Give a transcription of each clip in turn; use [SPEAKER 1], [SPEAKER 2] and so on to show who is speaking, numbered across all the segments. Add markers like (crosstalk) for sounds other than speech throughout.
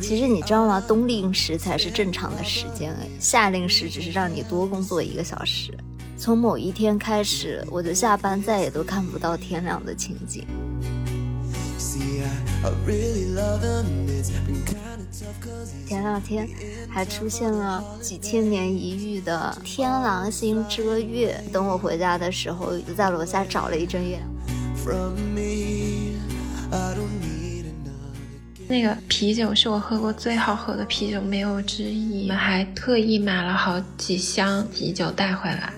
[SPEAKER 1] 其实你知道吗？冬令时才是正常的时间，夏令时只是让你多工作一个小时。从某一天开始，我的下班再也都看不到天亮的情景。前两天还出现了几千年一遇的天狼星遮月，等我回家的时候，就在楼下找了一阵月亮。
[SPEAKER 2] 那个啤酒是我喝过最好喝的啤酒，没有之一。我们还特意买了好几箱啤酒带回来。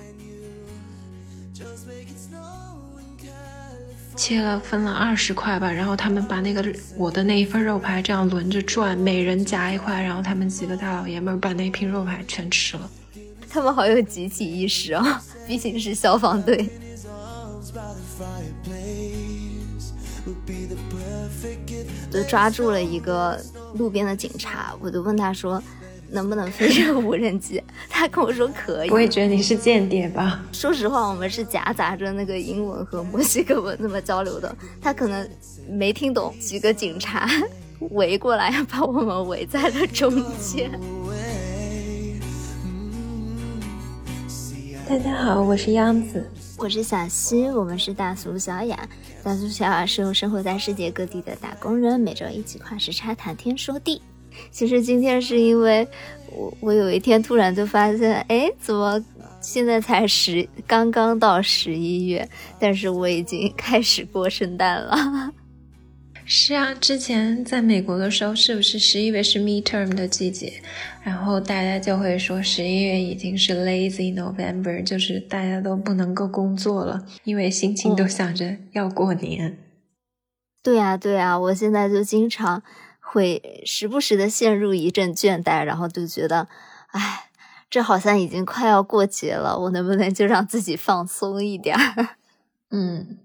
[SPEAKER 2] 切了分了二十块吧，然后他们把那个我的那一份肉排这样轮着转，每人夹一块，然后他们几个大老爷们把那瓶肉排全吃了。
[SPEAKER 1] 他们好有集体意识啊，毕竟是消防队。就抓住了一个路边的警察，我就问他说。能不能飞这个无人机？(laughs) 他跟我说可以。
[SPEAKER 2] 我也觉得你是间谍吧。
[SPEAKER 1] 说实话，我们是夹杂着那个英文和墨西哥文那么交流的。他可能没听懂，几个警察 (laughs) 围过来，把我们围在了中间。
[SPEAKER 2] 大家好，我是央子，
[SPEAKER 1] 我是小西，我们是大俗小雅。大俗小雅是用生活在世界各地的打工人每周一起跨时差谈天说地。其实今天是因为我，我有一天突然就发现，哎，怎么现在才十，刚刚到十一月，但是我已经开始过圣诞了。
[SPEAKER 2] 是啊，之前在美国的时候，是不是十一月是 midterm 的季节？然后大家就会说十一月已经是 lazy November，就是大家都不能够工作了，因为心情都想着要过年。
[SPEAKER 1] 对呀，对呀，我现在就经常。会时不时的陷入一阵倦怠，然后就觉得，哎，这好像已经快要过节了，我能不能就让自己放松一点儿？(laughs)
[SPEAKER 2] 嗯，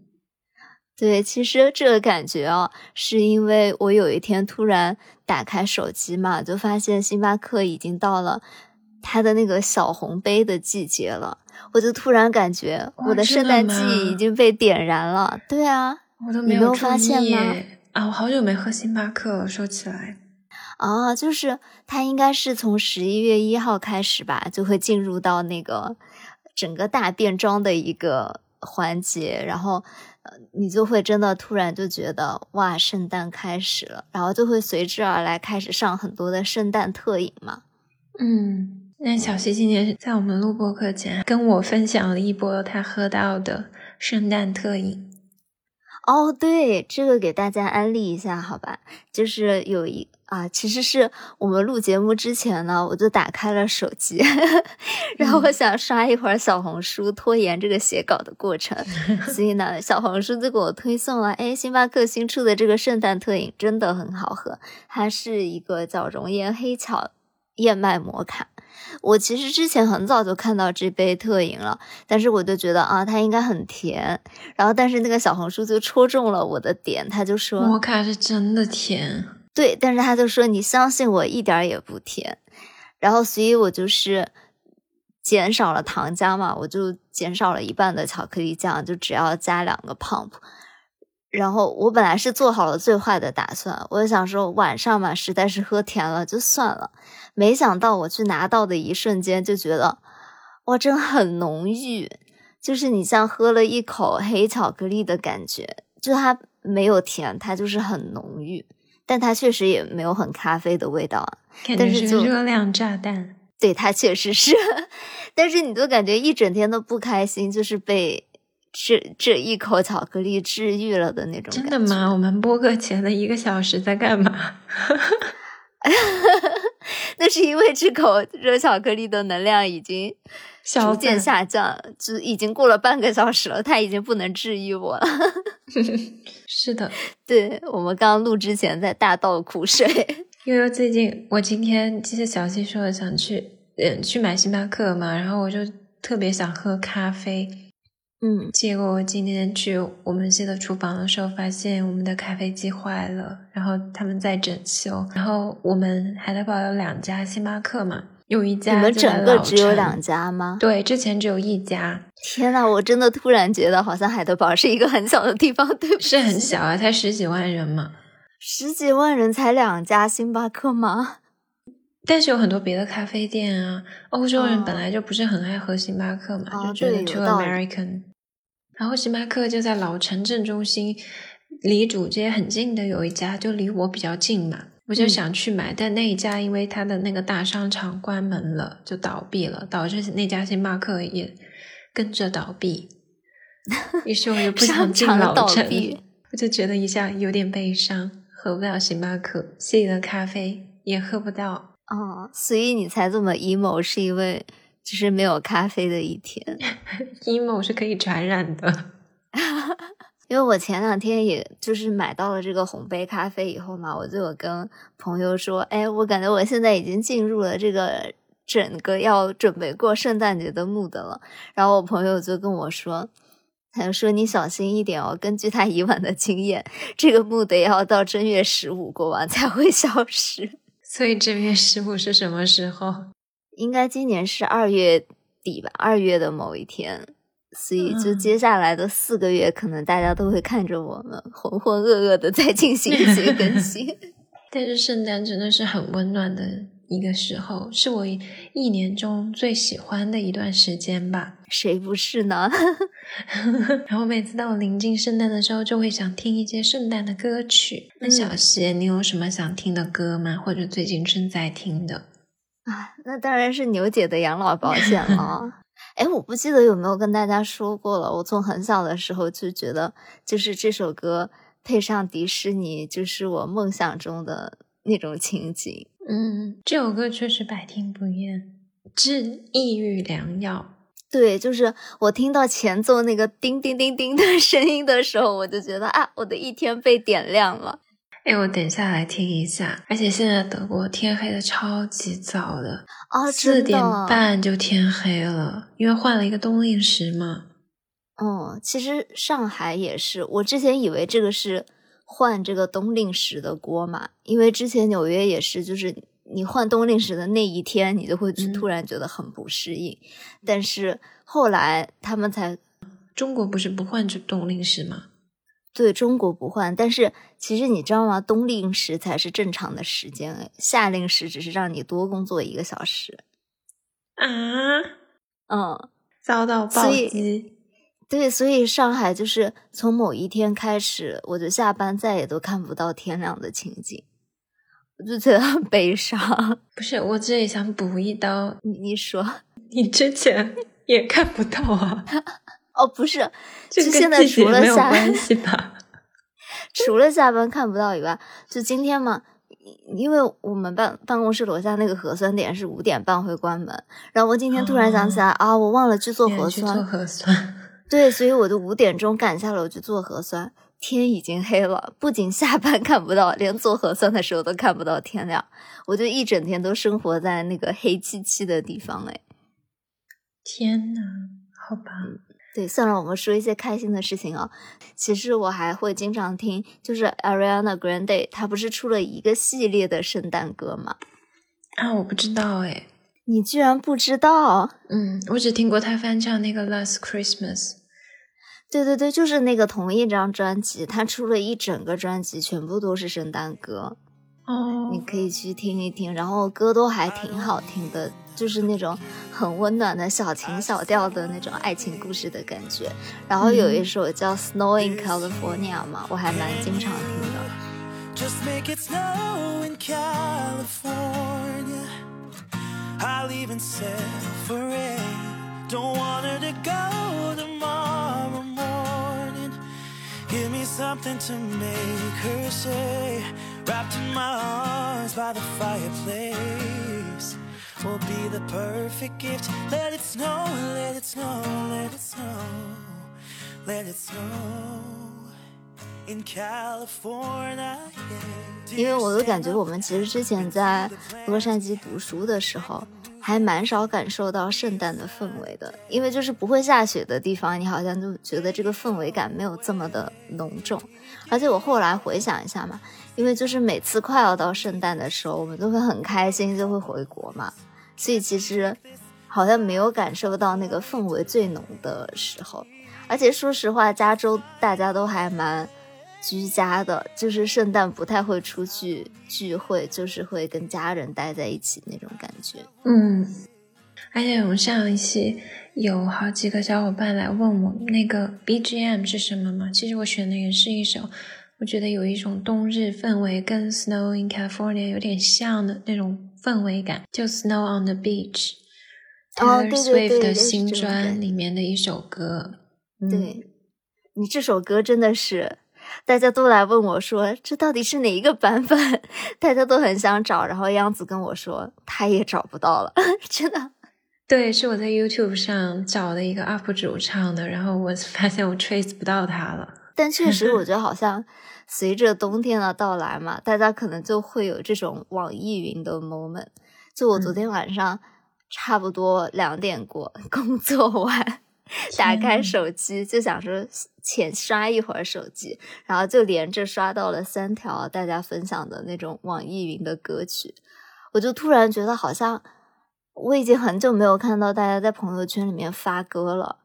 [SPEAKER 1] 对，其实这个感觉啊，是因为我有一天突然打开手机嘛，就发现星巴克已经到了它的那个小红杯的季节了，我就突然感觉我的圣诞季已经被点燃了。对啊，
[SPEAKER 2] 我都没有发现吗？啊，我好久没喝星巴克了。说起来，
[SPEAKER 1] 啊，就是它应该是从十一月一号开始吧，就会进入到那个整个大变装的一个环节，然后呃，你就会真的突然就觉得哇，圣诞开始了，然后就会随之而来开始上很多的圣诞特饮嘛。
[SPEAKER 2] 嗯，那小溪今年在我们录播课前跟我分享了一波他喝到的圣诞特饮。
[SPEAKER 1] 哦，对，这个给大家安利一下，好吧？就是有一啊，其实是我们录节目之前呢，我就打开了手机，(laughs) 然后我想刷一会儿小红书，拖延这个写稿的过程。(laughs) 所以呢，小红书就给我推送了，哎，星巴克新出的这个圣诞特饮真的很好喝，它是一个叫熔岩黑巧燕麦摩卡。我其实之前很早就看到这杯特饮了，但是我就觉得啊，它应该很甜。然后，但是那个小红书就戳中了我的点，他就说
[SPEAKER 2] 摩卡是真的甜。
[SPEAKER 1] 对，但是他就说你相信我，一点也不甜。然后，所以我就是减少了糖浆嘛，我就减少了一半的巧克力酱，就只要加两个 pump。然后我本来是做好了最坏的打算，我想说晚上嘛，实在是喝甜了就算了。没想到我去拿到的一瞬间就觉得，哇，真很浓郁，就是你像喝了一口黑巧克力的感觉，就它没有甜，它就是很浓郁，但它确实也没有很咖啡的味道啊。但是就
[SPEAKER 2] 热量炸弹，
[SPEAKER 1] 对它确实是，(laughs) 但是你都感觉一整天都不开心，就是被。这这一口巧克力治愈了的那种，
[SPEAKER 2] 真的吗？我们播客前的一个小时在干嘛？(laughs) (laughs)
[SPEAKER 1] 那是因为这口热巧克力的能量已经逐渐下降，就已经过了半个小时了，它已经不能治愈我了。(laughs)
[SPEAKER 2] 是的，
[SPEAKER 1] 对我们刚录之前在大倒苦水。
[SPEAKER 2] 悠悠最近，我今天记得小西说想去，嗯，去买星巴克嘛，然后我就特别想喝咖啡。
[SPEAKER 1] 嗯，
[SPEAKER 2] 结果我今天去我们系的厨房的时候，发现我们的咖啡机坏了，然后他们在整修。然后我们海德堡有两家星巴克嘛，有一家
[SPEAKER 1] 你们整个只有两家吗？
[SPEAKER 2] 对，之前只有一家。
[SPEAKER 1] 天呐，我真的突然觉得好像海德堡是一个很小的地方，对不？
[SPEAKER 2] 是很小啊，才十几万人嘛。
[SPEAKER 1] 十几万人才两家星巴克吗？
[SPEAKER 2] 但是有很多别的咖啡店啊。欧洲人本来就不是很爱喝星巴克嘛，就觉得 too American。然后星巴克就在老城镇中心，离主街很近的有一家，就离我比较近嘛，我就想去买。但那一家因为它的那个大商场关门了，就倒闭了，导致那家星巴克也跟着倒闭。(laughs) 于是我就不想进老城，我就觉得一下有点悲伤，喝不了星巴克，自己的咖啡也喝不到。
[SPEAKER 1] 哦，所以你才这么 emo，是因为。就是没有咖啡的一天，(laughs)
[SPEAKER 2] emo 是可以传染的。(laughs)
[SPEAKER 1] 因为我前两天也就是买到了这个红杯咖啡以后嘛，我就有跟朋友说，哎，我感觉我现在已经进入了这个整个要准备过圣诞节的 mood 了。然后我朋友就跟我说，他就说你小心一点哦，根据他以往的经验，这个 mood 要到正月十五过完才会消失。
[SPEAKER 2] 所以正月十五是什么时候？
[SPEAKER 1] 应该今年是二月底吧，二月的某一天，所以就接下来的四个月，可能大家都会看着我们浑浑噩噩的在进行一些更新。(laughs)
[SPEAKER 2] 但是圣诞真的是很温暖的一个时候，是我一年中最喜欢的一段时间吧？
[SPEAKER 1] 谁不是呢？(laughs)
[SPEAKER 2] 然后每次到临近圣诞的时候，就会想听一些圣诞的歌曲。那小谢，你有什么想听的歌吗？或者最近正在听的？
[SPEAKER 1] 啊，那当然是牛姐的养老保险了。(laughs) 哎，我不记得有没有跟大家说过了。我从很小的时候就觉得，就是这首歌配上迪士尼，就是我梦想中的那种情景。
[SPEAKER 2] 嗯，这首歌确实百听不厌，治抑郁良药。
[SPEAKER 1] 对，就是我听到前奏那个叮叮叮叮的 (laughs) 声音的时候，我就觉得啊，我的一天被点亮了。
[SPEAKER 2] 哎，我等下来听一下。而且现在德国天黑的超级早的，
[SPEAKER 1] 哦，
[SPEAKER 2] 四点半就天黑了，因为换了一个冬令时嘛。
[SPEAKER 1] 哦，其实上海也是，我之前以为这个是换这个冬令时的锅嘛，因为之前纽约也是，就是你换冬令时的那一天，你就会突然觉得很不适应。但是后来他们才，
[SPEAKER 2] 中国不是不换这冬令时吗？
[SPEAKER 1] 对中国不换，但是其实你知道吗？冬令时才是正常的时间，哎，夏令时只是让你多工作一个小时。
[SPEAKER 2] 啊，
[SPEAKER 1] 嗯，
[SPEAKER 2] 遭到暴击。
[SPEAKER 1] 对，所以上海就是从某一天开始，我就下班再也都看不到天亮的情景，我就觉得很悲伤。(laughs)
[SPEAKER 2] 不是，我这里想补一刀，
[SPEAKER 1] 你你说，
[SPEAKER 2] 你之前也看不到啊。(laughs)
[SPEAKER 1] 哦，不是，就现在除了下
[SPEAKER 2] 班，
[SPEAKER 1] 除了下班看不到以外，就今天嘛，因为我们办办公室楼下那个核酸点是五点半会关门，然后我今天突然想起来啊，我忘了去做核酸，
[SPEAKER 2] 做核酸，
[SPEAKER 1] 对，所以我就五点钟赶下楼去做核酸，天已经黑了，不仅下班看不到，连做核酸的时候都看不到天亮，我就一整天都生活在那个黑漆漆的地方，哎，
[SPEAKER 2] 天呐，好吧。
[SPEAKER 1] 对，算了，我们说一些开心的事情啊。其实我还会经常听，就是 Ariana Grande，她不是出了一个系列的圣诞歌吗？
[SPEAKER 2] 啊，我不知道哎，
[SPEAKER 1] 你居然不知道？
[SPEAKER 2] 嗯，我只听过她翻唱那个 Last Christmas。
[SPEAKER 1] 对对对，就是那个同一张专辑，他出了一整个专辑，全部都是圣诞歌。
[SPEAKER 2] 哦，
[SPEAKER 1] 你可以去听一听，然后歌都还挺好听的。就是那种很温暖的小情小调的那种爱情故事的感觉，然后有一首叫《Snow in California》嘛，我还蛮经常听的。
[SPEAKER 3] Something to make her say. Wrapped in my arms by the fireplace.
[SPEAKER 1] Will be the perfect gift. Let it snow, let it snow, let it snow. Let it snow. In California, yeah. 因为我都感觉我们其实之前在洛杉矶读书的时候，还蛮少感受到圣诞的氛围的。因为就是不会下雪的地方，你好像就觉得这个氛围感没有这么的浓重。而且我后来回想一下嘛，因为就是每次快要到圣诞的时候，我们都会很开心，就会回国嘛。所以其实好像没有感受到那个氛围最浓的时候，而且说实话，加州大家都还蛮居家的，就是圣诞不太会出去聚会，就是会跟家人待在一起那种感觉。
[SPEAKER 2] 嗯，而且我们上一期有好几个小伙伴来问我那个 BGM 是什么嘛？其实我选的也是一首，我觉得有一种冬日氛围，跟 Snow in California 有点像的那种氛围感，就 Snow on the Beach。
[SPEAKER 1] 哦
[SPEAKER 2] Taylor Swift
[SPEAKER 1] 对
[SPEAKER 2] 的新专里面的一首歌。嗯，
[SPEAKER 1] 对你这首歌真的是，大家都来问我说，这到底是哪一个版本？(laughs) 大家都很想找，然后央子跟我说，他也找不到了，(laughs) 真的。
[SPEAKER 2] 对，是我在 YouTube 上找的一个 UP 主唱的，然后我发现我 trace 不到他了。
[SPEAKER 1] 但确实，我觉得好 (laughs) 像随着冬天的到来嘛，大家可能就会有这种网易云的 moment。就我昨天晚上差不多两点过工作完，打开手机就想说浅刷一会儿手机，然后就连着刷到了三条大家分享的那种网易云的歌曲，我就突然觉得好像我已经很久没有看到大家在朋友圈里面发歌了，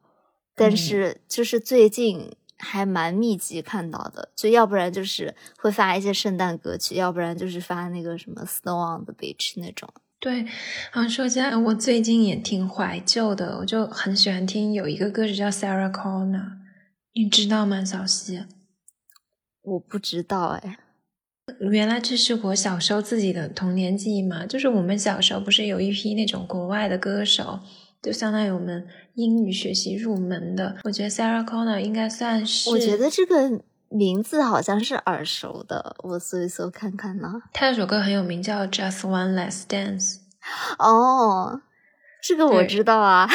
[SPEAKER 1] 但
[SPEAKER 2] 嗯
[SPEAKER 1] 是就是最近还蛮密集看到的，就要不然就是会发一些圣诞歌曲，要不然就是发那个什么 Snow on the Beach 那种。
[SPEAKER 2] 对，然后说起来，我最近也挺怀旧的，我就很喜欢听有一个歌手叫 Sarah Connor，你知道吗，小溪？
[SPEAKER 1] 我不知道哎，
[SPEAKER 2] 原来这是我小时候自己的童年记忆嘛，就是我们小时候不是有一批那种国外的歌手，就相当于我们英语学习入门的。我觉得 Sarah Connor 应该算是，
[SPEAKER 1] 我觉得这个名字好像是耳熟的，我搜一搜看看呢。
[SPEAKER 2] 他有首歌很有名，叫 Just One Last Dance。
[SPEAKER 1] 哦，这个我知道啊，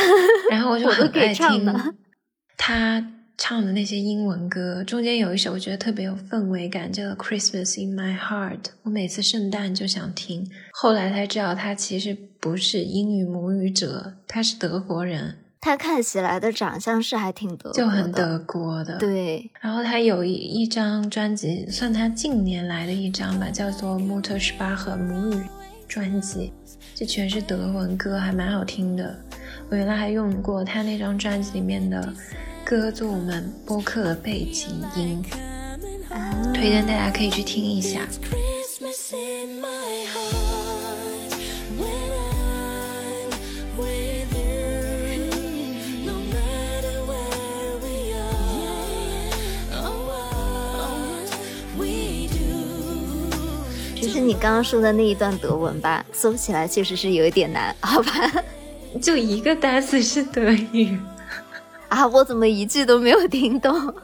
[SPEAKER 2] 然后我就很爱听 (laughs) 他唱的那些英文歌，中间有一首我觉得特别有氛围感，叫《Christmas in My Heart》。我每次圣诞就想听，后来才知道他其实不是英语母语者，他是德国人，
[SPEAKER 1] 他看起来的长相是还挺德国的，
[SPEAKER 2] 就很德国的。。
[SPEAKER 1] 对，
[SPEAKER 2] 然后他有一一张专辑，算他近年来的一张吧，叫做《穆特施巴赫母语专辑》，这全是德文歌，还蛮好听的。我原来还用过他那张专辑里面的歌做我们播客的背景音，
[SPEAKER 1] 啊，
[SPEAKER 2] 推荐大家可以去听一下。
[SPEAKER 3] Christmas in my heart when I'm with you. No matter where we are or what we do.
[SPEAKER 1] 就是你刚刚说的那一段德文吧，搜起来确实是有一点难，好吧？
[SPEAKER 2] 就一个单词是德语，
[SPEAKER 1] 啊，我怎么一句都没有听懂？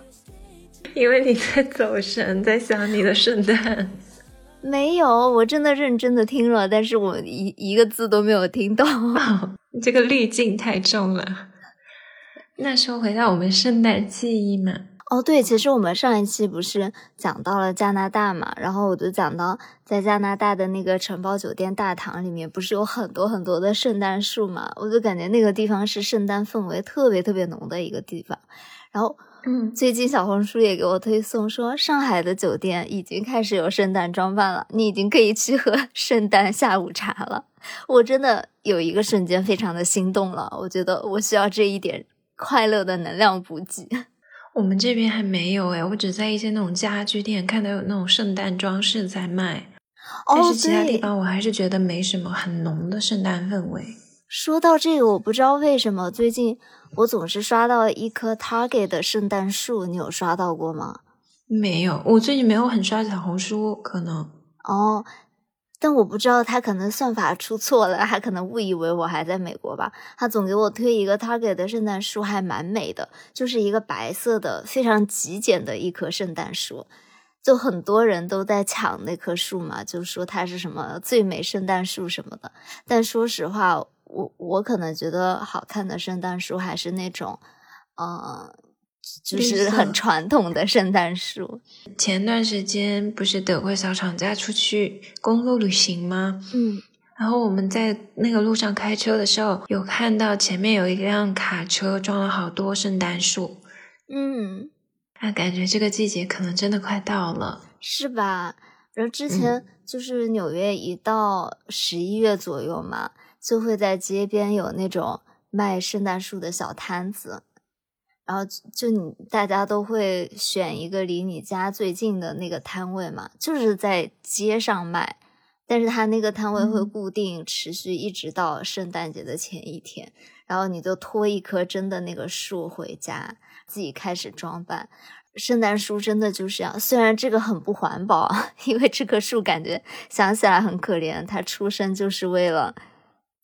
[SPEAKER 2] 因为你在走神，在想你的圣诞。
[SPEAKER 1] 没有，我真的认真的听了，但是我一一个字都没有听懂。
[SPEAKER 2] 这个滤镜太重了。那说回到我们圣诞记忆嘛，
[SPEAKER 1] 哦，对，其实我们上一期不是讲到了加拿大嘛，然后我就讲到在加拿大的那个城堡酒店大堂里面，不是有很多很多的圣诞树嘛，我就感觉那个地方是圣诞氛围特别特别浓的一个地方。然后
[SPEAKER 2] 嗯，
[SPEAKER 1] 最近小红书也给我推送说，上海的酒店已经开始有圣诞装扮了，你已经可以去喝 (laughs) 圣诞下午茶了。我真的有一个瞬间非常的心动了，我觉得我需要这一点快乐的能量补给。
[SPEAKER 2] 我们这边还没有诶，我只在一些那种家居店看到有那种圣诞装饰在卖，但
[SPEAKER 1] 哦
[SPEAKER 2] 是，其他地，方我还是觉得没什么很浓的圣诞氛围。
[SPEAKER 1] 说到这个，我不知道为什么最近我总是刷到一棵 Target 的圣诞树，你有刷到过吗？
[SPEAKER 2] 没有，我最近没有很刷小红书，可能
[SPEAKER 1] 哦，但我不知道他可能算法出错了，他可能误以为我还在美国吧。他总给我推一个 Target 的圣诞树，还蛮美的，就是一个白色的非常极简的一棵圣诞树。就很多人都在抢那棵树嘛，就说它是什么最美圣诞树什么的。但说实话，我我可能觉得好看的圣诞树还是那种，呃，就是很传统的圣诞树。
[SPEAKER 2] 前段时间不是德国小厂家出去公路旅行吗？
[SPEAKER 1] 嗯，
[SPEAKER 2] 然后我们在那个路上开车的时候，有看到前面有一辆卡车装了好多圣诞树，
[SPEAKER 1] 嗯，
[SPEAKER 2] 啊，感觉这个季节可能真的快到了。
[SPEAKER 1] 是吧？然后之前就是纽约一到十一月左右嘛，就会在街边有那种卖圣诞树的小摊子，然后就你大家都会选一个离你家最近的那个摊位嘛，就是在街上卖，但是他那个摊位会
[SPEAKER 2] 嗯
[SPEAKER 1] 固定持续一直到圣诞节的前一天，然后你就拖一棵真的那个树回家，自己开始装扮。圣诞树真的就是这样，虽然这个很不环保啊，(laughs) 因为这棵树感觉想起来很可怜，它出生就是为了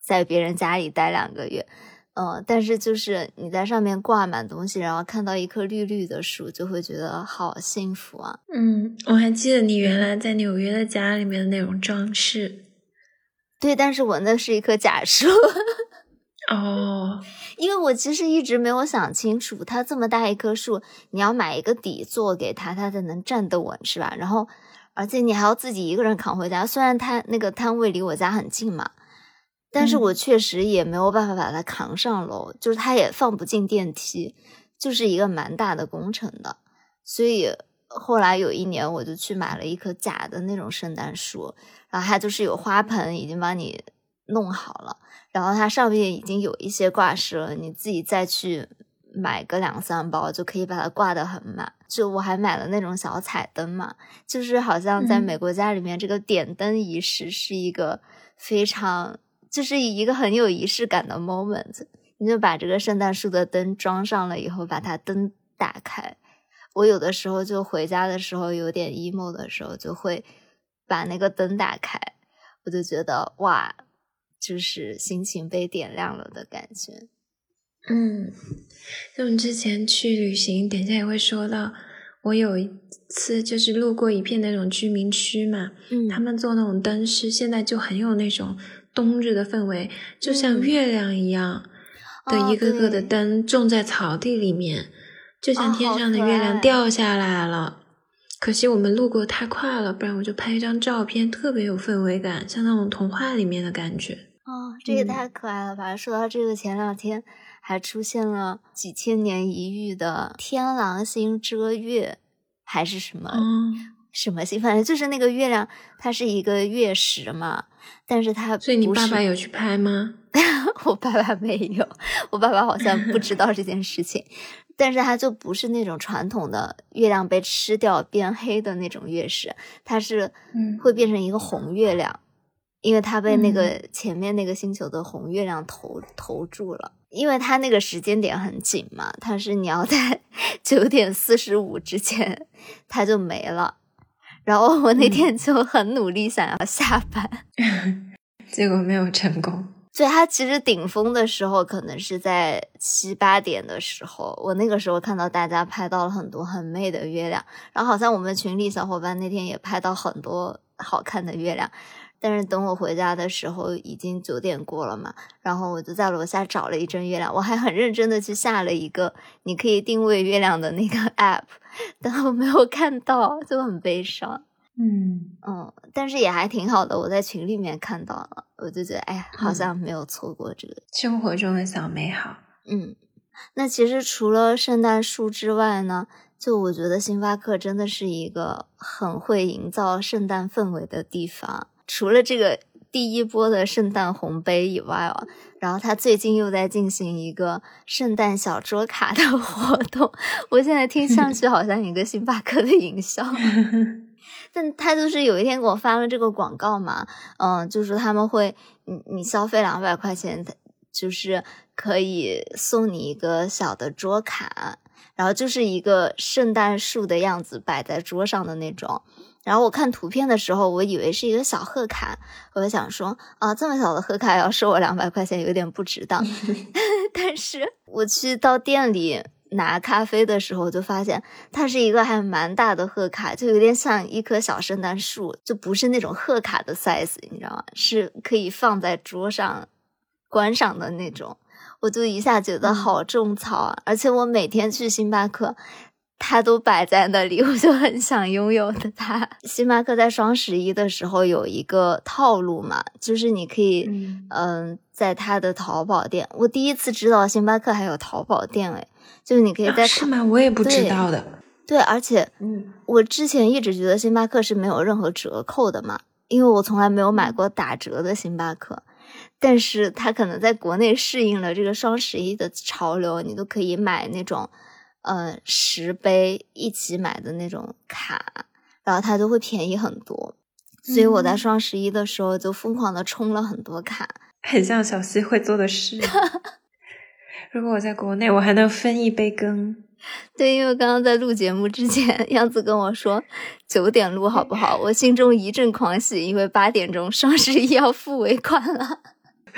[SPEAKER 1] 在别人家里待两个月。嗯，但是就是你在上面挂满东西，然后看到一棵绿绿的树，就会觉得好幸福啊！
[SPEAKER 2] 嗯，我还记得你原来在纽约的家里面的那种装饰。
[SPEAKER 1] 对，但是我那是一棵假树，(laughs)
[SPEAKER 2] 哦，
[SPEAKER 1] 因为我其实一直没有想清楚，它这么大一棵树，你要买一个底座给它，它才能站得稳，是吧？然后，而且你还要自己一个人扛回家。虽然它那个摊位离我家很近嘛，但是
[SPEAKER 2] 嗯
[SPEAKER 1] 我确实也没有办法把它扛上楼，就是它也放不进电梯，就是一个蛮大的工程的。所以后来有一年，我就去买了一棵假的那种圣诞树，然后它就是有花盆已经帮你弄好了，然后它上面已经有一些挂饰了，你自己再去买个两三包就可以把它挂得很满。就我还买了那种小彩灯嘛，就是好像在
[SPEAKER 2] 嗯
[SPEAKER 1] 美国家里面，这个点灯仪式是一个非常，就是一个很有仪式感的 moment。你就把这个圣诞树的灯装上了以后，把它灯打开。我有的时候就回家的时候有点 emo 的时候，就会把那个灯打开，我就觉得哇，就是心情被点亮了的感觉。
[SPEAKER 2] 嗯，就我们之前去旅行，等一下也会说到。我有一次就是路过一片那种居民区嘛，
[SPEAKER 1] 嗯
[SPEAKER 2] 他们做那种灯饰，现在就很有那种冬日的氛围，就像
[SPEAKER 1] 嗯
[SPEAKER 2] 月亮一样的
[SPEAKER 1] 哦
[SPEAKER 2] 一个个的灯种在草地里面，就像天上的月亮掉下来了。可惜我们路过太快了，不然我就拍一张照片，特别有氛围感，像那种童话里面的感觉。
[SPEAKER 1] 哦，这个
[SPEAKER 2] 嗯
[SPEAKER 1] 太可爱了吧！说到这个，前两天还出现了几千年一遇的天狼星遮月，还是什么、
[SPEAKER 2] 嗯，
[SPEAKER 1] 什么星？反正就是那个月亮，它是一个月食嘛，但是他
[SPEAKER 2] 所以你爸爸有去拍吗？(laughs)
[SPEAKER 1] 我爸爸没有，我爸爸好像不知道这件事情，但是他就不是那种传统的月亮被吃掉变黑的那种月食，它是
[SPEAKER 2] 嗯
[SPEAKER 1] 会变成一个红月亮，因为它被那个
[SPEAKER 2] 嗯
[SPEAKER 1] 前面那个星球的红月亮投投住了。因为它那个时间点很紧嘛，它是你要在 (laughs) 九点四十五之前它就没了。然后我那
[SPEAKER 2] 嗯。
[SPEAKER 1] 天就很努力想要 (laughs) 下班，
[SPEAKER 2] 结果没有成功。
[SPEAKER 1] 所以它其实顶峰的时候可能是在七八点的时候，我那个时候看到大家拍到了很多很美的月亮，然后好像我们群里小伙伴那天也拍到很多好看的月亮，但是等我回家的时候已经九点过了嘛，然后我就在楼下找了一阵月亮，我还很认真的去下了一个你可以定位月亮的那个 (laughs) app，但我没有看到，就很悲伤。
[SPEAKER 2] 嗯
[SPEAKER 1] 嗯，但是也还挺好的，我在群里面看到了，我就觉得，哎，好
[SPEAKER 2] 嗯
[SPEAKER 1] 像没有错过这个。
[SPEAKER 2] 生活中的小美好。
[SPEAKER 1] 嗯，那其实除了圣诞树之外呢，就我觉得星巴克真的是一个很会营造圣诞氛围的地方。除了这个第一波的圣诞红杯以外哦，然后他最近又在进行一个圣诞小桌卡的 (laughs) 活动，我现在听上去好像一个星巴克的营销。(laughs) 但他就是有一天给我发了这个广告嘛，嗯，就是他们会，你你消费两百块钱，就是可以送你一个小的桌卡，然后就是一个圣诞树的样子摆在桌上的那种。然后我看图片的时候，我以为是一个小贺卡，我就想说啊，这么小的贺卡要收我两百块钱，有点不值当。(laughs) 但是我去到店里拿咖啡的时候，就发现它是一个还蛮大的贺卡，就有点像一棵小圣诞树，就不是那种贺卡的 size，你知道吗？是可以放在桌上观赏的那种。我就一下觉得好种草啊！而且我每天去星巴克，它都摆在那里，(laughs) 我就很想拥有的它。星巴克在双十一的时候有一个套路嘛，就是你可以
[SPEAKER 2] 嗯
[SPEAKER 1] 嗯，在它的淘宝店，我第一次知道星巴克还有淘宝店，哎，就是你可以在
[SPEAKER 2] 是吗？我也不知道的。
[SPEAKER 1] 对，而且
[SPEAKER 2] 嗯
[SPEAKER 1] 我之前一直觉得星巴克是没有任何折扣的嘛，因为我从来没有买过打折的星巴克。但是它可能在国内适应了这个双十一的潮流，你都可以买那种呃十杯一起买的那种卡，然后它就会便宜很多。所以我在
[SPEAKER 2] 嗯
[SPEAKER 1] 双十一的时候就疯狂的充了很多卡。(laughs)
[SPEAKER 2] 很像小西会做的事。(laughs) 如果我在国内，我还能分一杯羹。
[SPEAKER 1] 对，因为刚刚在录节目之前，(laughs) 样子跟我说九点录好不好？我心中一阵狂喜，因为八点钟双十一要付尾款了。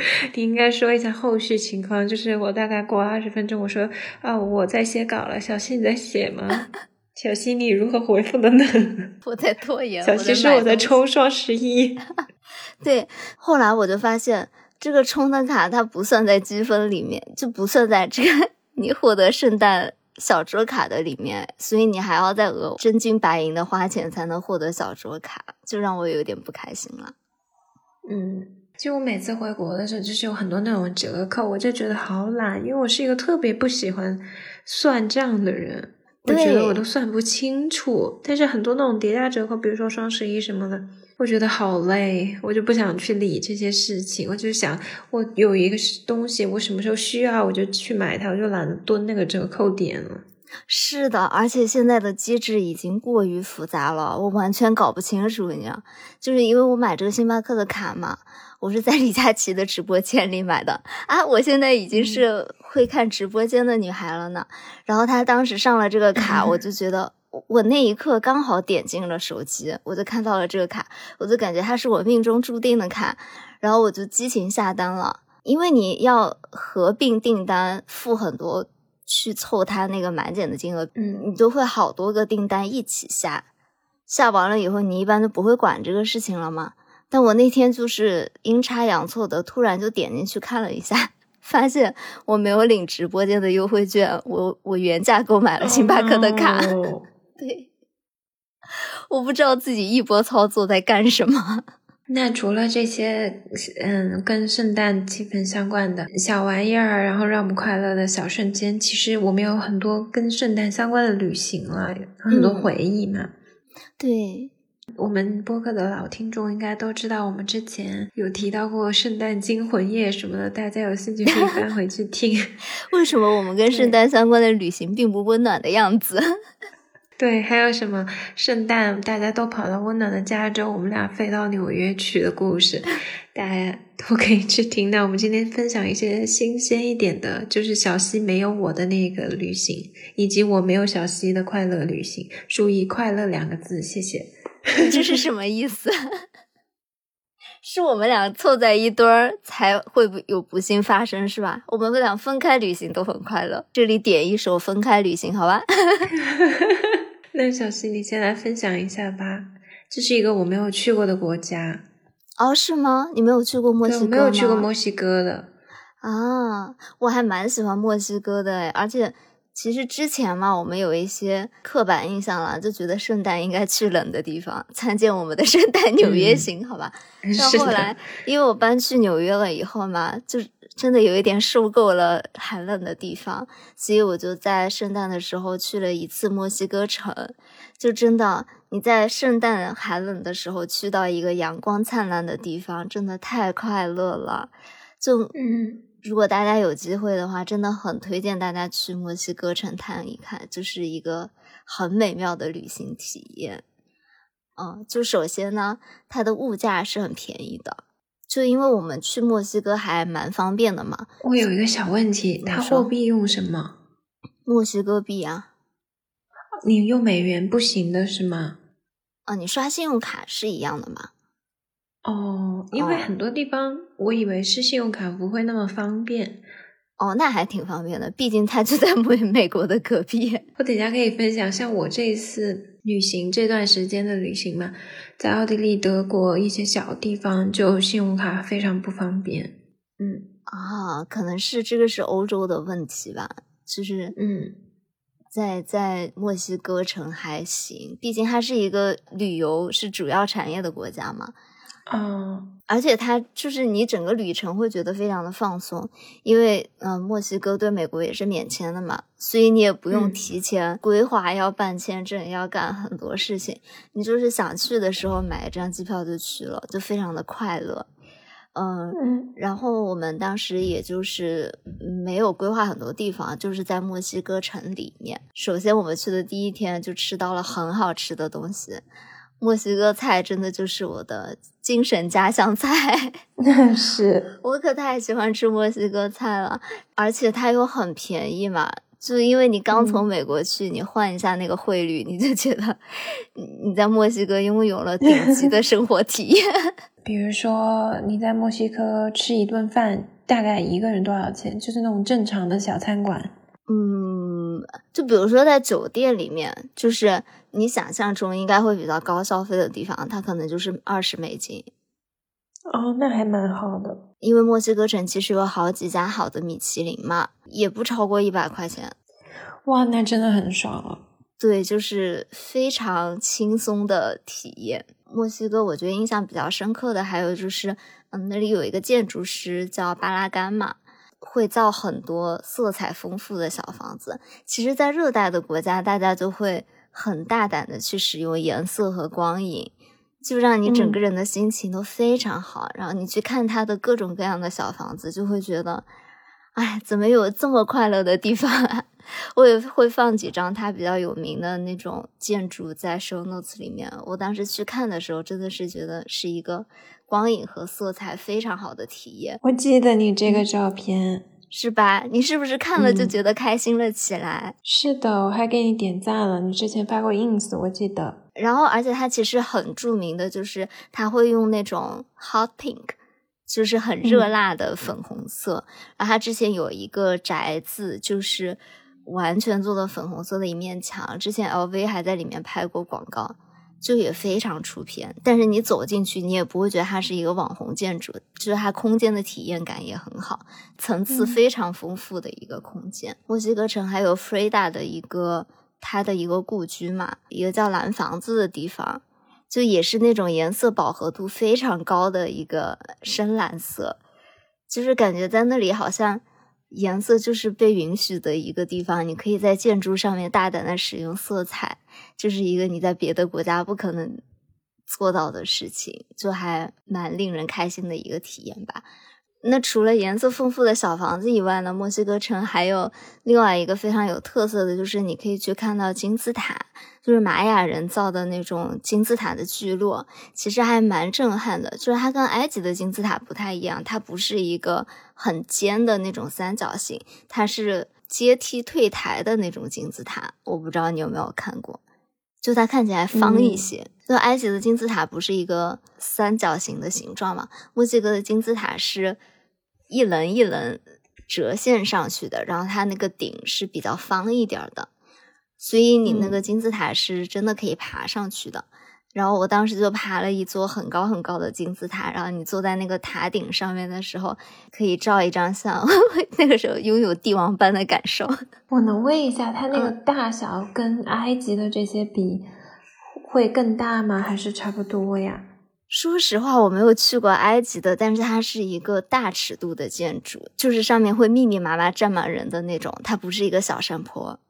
[SPEAKER 1] (laughs)
[SPEAKER 2] 你应该说一下后续情况，就是我大概过二十分钟，我说啊，我在写稿了，小溪你在写吗？小溪你如何回复的呢？(laughs)
[SPEAKER 1] 我在拖延，
[SPEAKER 2] 小溪说我在
[SPEAKER 1] 买东西
[SPEAKER 2] 抽双十一。(laughs)
[SPEAKER 1] 对，后来我就发现，这个充的卡它不算在积分里面，就不算在这个你获得圣诞小桌卡的里面，所以你还要再额真金白银的花钱才能获得小桌卡，就让我有点不开心了。
[SPEAKER 2] 嗯，就我每次回国的时候，就是有很多那种折扣，我就觉得好懒，因为我是一个特别不喜欢算账的人。我觉得我都算不清楚，但是很多那种叠加折扣，比如说双十一什么的，我觉得好累，我就不想去理这些事情。我就想，我有一个东西，我什么时候需要我就去买它，我就懒得蹲那个折扣点了。
[SPEAKER 1] 是的，而且现在的机制已经过于复杂了，我完全搞不清楚。你知道，就是因为我买这个星巴克的卡嘛，我是在李佳琦的直播间里买的啊，我现在已经是会看直播间的女孩了呢。然后他当时上了这个卡，我就觉得我我那一刻刚好点进了手机，我就看到了这个卡，我就感觉它是我命中注定的卡，然后我就激情下单了。因为你要合并订单，付很多去凑他那个满减的金额，
[SPEAKER 2] 嗯
[SPEAKER 1] 你就会好多个订单一起下，下完了以后，你一般都不会管这个事情了嘛。但我那天就是阴差阳错的，突然就点进去看了一下，(laughs) 发现我没有领直播间的优惠券，我我原价购买了星巴克的卡。
[SPEAKER 2] 哦 (laughs)
[SPEAKER 1] 对，我不知道自己一波操作在干什么。
[SPEAKER 2] 那除了这些，嗯，跟圣诞气氛相关的小玩意儿，然后让我们快乐的小瞬间，其实我们有很多跟圣诞相关的旅行了，有很多
[SPEAKER 1] 嗯
[SPEAKER 2] 回忆嘛。
[SPEAKER 1] 对，
[SPEAKER 2] 我们播客的老听众应该都知道，我们之前有提到过圣诞惊魂夜什么的，大家有兴趣可以翻回去听。(laughs)
[SPEAKER 1] 为什么我们跟圣诞相关的旅行并不温暖的样子？
[SPEAKER 2] 对，还有什么圣诞大家都跑到温暖的加州，我们俩飞到纽约去的故事，大家都可以去听。那我们今天分享一些新鲜一点的，就是小西没有我的那个旅行，以及我没有小西的快乐旅行。注意“快乐”两个字，谢谢。
[SPEAKER 1] 这是什么意思？(laughs) 是我们俩凑在一堆儿才会不有不幸发生，是吧？我们俩分开旅行都很快乐。这里点一首《分开旅行》，好吧？(laughs)
[SPEAKER 2] 那小西，你先来分享一下吧。这是一个我没有去过的国家，
[SPEAKER 1] 哦，是吗？你没有去过墨，西哥吗？
[SPEAKER 2] 我没有去过墨西哥的。
[SPEAKER 1] 啊，我还蛮喜欢墨西哥的诶，而且其实之前嘛，我们有一些刻板印象了，就觉得圣诞应该去冷的地方，(laughs) 参见我们的圣诞纽约
[SPEAKER 2] 嗯
[SPEAKER 1] 行，好吧？到后来，因为我搬去纽约了以后嘛，就真的有一点受够了寒冷的地方，所以我就在圣诞的时候去了一次墨西哥城。就真的你在圣诞寒冷的时候去到一个阳光灿烂的地方，真的太快乐了。就
[SPEAKER 2] 嗯，
[SPEAKER 1] 如果大家有机会的话，真的很推荐大家去墨西哥城看一看，就是一个很美妙的旅行体验。嗯，就首先呢，它的物价是很便宜的，就因为我们去墨西哥还蛮方便的嘛，
[SPEAKER 2] 我有一个小问题，它货币用什么？
[SPEAKER 1] 墨西哥币啊，
[SPEAKER 2] 你用美元不行的是吗？
[SPEAKER 1] 啊，你刷信用卡是一样的吗？
[SPEAKER 2] 哦，因为
[SPEAKER 1] 哦
[SPEAKER 2] 很多地方我以为是信用卡不会那么方便。
[SPEAKER 1] 哦，那还挺方便的，毕竟它就在 (laughs) 美美国的隔壁。
[SPEAKER 2] 我等一下可以分享，像我这一次旅行这段时间的旅行嘛，在奥地利、德国一些小地方就信用卡非常不方便。嗯
[SPEAKER 1] 啊，可能是这个是欧洲的问题吧，就是
[SPEAKER 2] 嗯
[SPEAKER 1] 在在墨西哥城还行，毕竟它是一个旅游是主要产业的国家嘛，
[SPEAKER 2] 哦
[SPEAKER 1] 而且它就是你整个旅程会觉得非常的放松，因为嗯、呃墨西哥对美国也是免签的嘛，所以你也不用
[SPEAKER 2] 嗯
[SPEAKER 1] 提前规划要办签证，要干很多事情，你就是想去的时候买一张机票就去了，就非常的快乐。嗯，
[SPEAKER 2] 嗯
[SPEAKER 1] 然后我们当时也就是嗯没有规划很多地方，就是在墨西哥城里面。首先我们去的第一天就吃到了很好吃的东西，墨西哥菜真的就是我的精神家乡菜。(laughs)
[SPEAKER 2] 是，
[SPEAKER 1] 我可太喜欢吃墨西哥菜了，而且它又很便宜嘛。就因为你刚从
[SPEAKER 2] 嗯
[SPEAKER 1] 美国去，你换一下那个汇率，你就觉得你你在墨西哥拥有了顶级的生活体验。(laughs)
[SPEAKER 2] 比如说你在墨西哥吃一顿饭，大概一个人多少钱？就是那种正常的小餐馆。
[SPEAKER 1] 嗯，就比如说在酒店里面，就是你想象中应该会比较高消费的地方，它可能就是二十美金。
[SPEAKER 2] 哦，那还蛮好的。
[SPEAKER 1] 因为墨西哥城其实有好几家好的米其林嘛，也不超过一百块钱。
[SPEAKER 2] 哇，那真的很爽了。
[SPEAKER 1] 对，就是非常轻松的体验。墨西哥我觉得印象比较深刻的还有就是，嗯，那里有一个建筑师叫巴拉干嘛，会造很多色彩丰富的小房子。其实，在热带的国家，大家就会很大胆的去使用颜色和光影，就让你整个人的心情都非常好。然后你去看他的各种各样的小房子，就会觉得，哎，怎么有这么快乐的地方啊？(laughs) 我也会放几张它比较有名的那种建筑在 show notes 里面。我当时去看的时候，真的是觉得是一个光影和色彩非常好的体验，
[SPEAKER 2] 我记得你这个照片。
[SPEAKER 1] 是吧？你是不是看了就
[SPEAKER 2] 嗯
[SPEAKER 1] 觉得开心了起来？
[SPEAKER 2] 是的，我还给你点赞了。你之前发过 ins，我记得。
[SPEAKER 1] 然后，而且它其实很著名的就是它会用那种 hot pink，就是很热
[SPEAKER 2] 嗯
[SPEAKER 1] 辣的粉红色。然后它之前有一个宅子，就是完全做的粉红色的一面墙，之前 LV 还在里面拍过广告，就也非常出片。但是你走进去，你也不会觉得它是一个网红建筑，就是它空间的体验感也很好，层次
[SPEAKER 2] 嗯
[SPEAKER 1] 非常丰富的一个空间。墨西哥城还有 Frida 的一个它的一个故居嘛，一个叫蓝房子的地方。就也是那种颜色饱和度非常高的一个深蓝色，就是感觉在那里好像颜色就是被允许的一个地方，你可以在建筑上面大胆的使用色彩，就是一个你在别的国家不可能做到的事情，就还蛮令人开心的一个体验吧。那除了颜色丰富的小房子以外呢，墨西哥城还有另外一个非常有特色的，就是你可以去看到金字塔，就是玛雅人造的那种金字塔的聚落，其实还蛮震撼的。就是它跟埃及的金字塔不太一样，它不是一个很尖的那种三角形，它是阶梯退台的那种金字塔。我不知道你有没有看过，就它看起来方一些。就埃及的金字塔不是一个三角形的形状嘛，墨西哥的金字塔是一棱一棱折线上去的，然后它那个顶是比较方一点的，所以你那个金字塔是真的可以爬上去的。然后我当时就爬了一座很高很高的金字塔，然后你坐在那个塔顶上面的时候，可以照一张相，(laughs) 那个时候拥有帝王般的感受。
[SPEAKER 2] 我能问一下，它那个大小跟埃及的这些比，会更大吗？还是差不多呀？
[SPEAKER 1] 说实话，我没有去过埃及的，但是它是一个大尺度的建筑，就是上面会密密麻麻站满人的那种，它不是一个小山坡，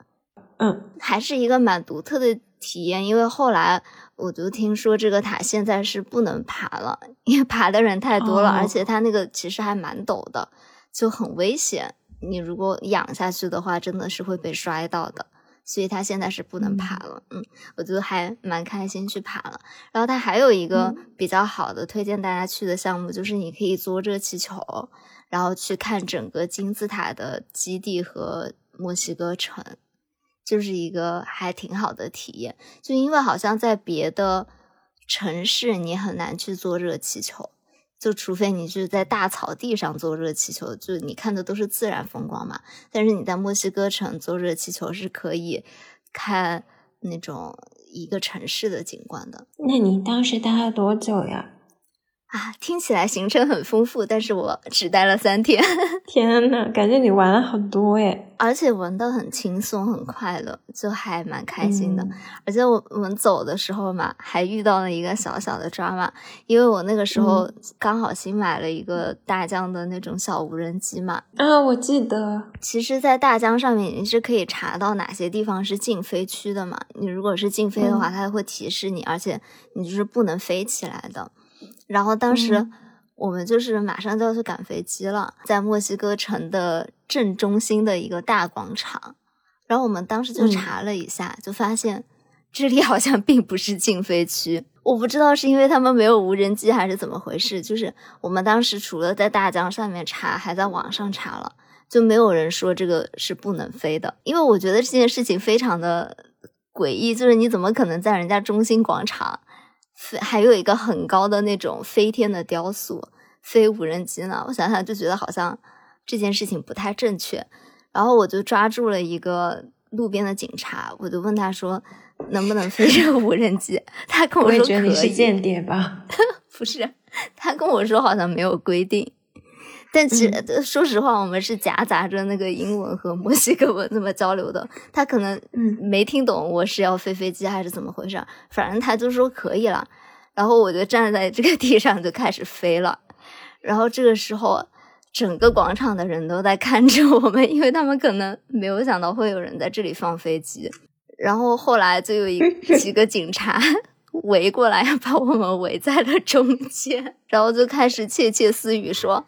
[SPEAKER 2] 嗯，
[SPEAKER 1] 还是一个蛮独特的体验。因为后来我就听说这个塔现在是不能爬了，因为爬的人太多了，
[SPEAKER 2] 哦
[SPEAKER 1] 而且它那个其实还蛮陡的，就很危险。你如果仰下去的话，真的是会被摔到的。所以它现在是不能爬了，嗯，我觉得还蛮开心去爬了。然后它还有一个
[SPEAKER 2] 嗯
[SPEAKER 1] 比较好的推荐大家去的项目，就是你可以坐热气球，然后去看整个金字塔的基地和墨西哥城，就是一个还挺好的体验。就因为好像在别的城市你很难去坐热气球，就除非你是在大草地上坐热气球，就你看的都是自然风光嘛。但是你在墨西哥城坐热气球是可以看那种一个城市的景观的
[SPEAKER 2] 那你当时待了多久呀？
[SPEAKER 1] 啊。听起来行程很丰富，但是我只待了三天，(laughs)
[SPEAKER 2] 天呐，感觉你玩了很多耶！
[SPEAKER 1] 而且玩的很轻松很快乐，就还蛮开心的。
[SPEAKER 2] 嗯
[SPEAKER 1] 而且我我们走的时候嘛，还遇到了一个小小的 drama，因为我那个时候
[SPEAKER 2] 嗯
[SPEAKER 1] 刚好新买了一个大疆的那种小无人机嘛。
[SPEAKER 2] 啊，我记得，
[SPEAKER 1] 其实，在大疆上面你是可以查到哪些地方是禁飞区的嘛。你如果是禁飞的话，
[SPEAKER 2] 嗯
[SPEAKER 1] 它会提示你，而且你就是不能飞起来的。然后当时
[SPEAKER 2] 嗯
[SPEAKER 1] 我们就是马上就要去赶飞机了，在墨西哥城的正中心的一个大广场。然后我们当时就
[SPEAKER 2] 嗯
[SPEAKER 1] 查了一下，就发现这里好像并不是禁飞区。我不知道是因为他们没有无人机还是怎么回事。就是我们当时除了在大疆上面查，还在网上查了，就没有人说这个是不能飞的。因为我觉得这件事情非常的诡异，就是你怎么可能在人家中心广场飞，还有一个很高的那种飞天的雕塑飞无人机呢？我想想就觉得好像这件事情不太正确。然后我就抓住了一个路边的警察，我就问他说能不能飞这个无人机，他跟说
[SPEAKER 2] 我也觉得你是间谍吧？(laughs)
[SPEAKER 1] 不是，他跟我说好像没有规定，但其实、
[SPEAKER 2] 嗯
[SPEAKER 1] 说实话，我们是夹杂着那个英文和墨西哥文 (laughs) 这么交流的，他可能
[SPEAKER 2] 嗯
[SPEAKER 1] 没听懂我是要飞飞机还是怎么回事，反正他就说可以了，然后我就站在这个地上就开始飞了，然后这个时候。整个广场的人都在看着我们，因为他们可能没有想到会有人在这里放飞机。然后后来就有一 (laughs) 几个警察 (laughs) 围过来，把我们围在了中间，然后就开始窃窃私语说，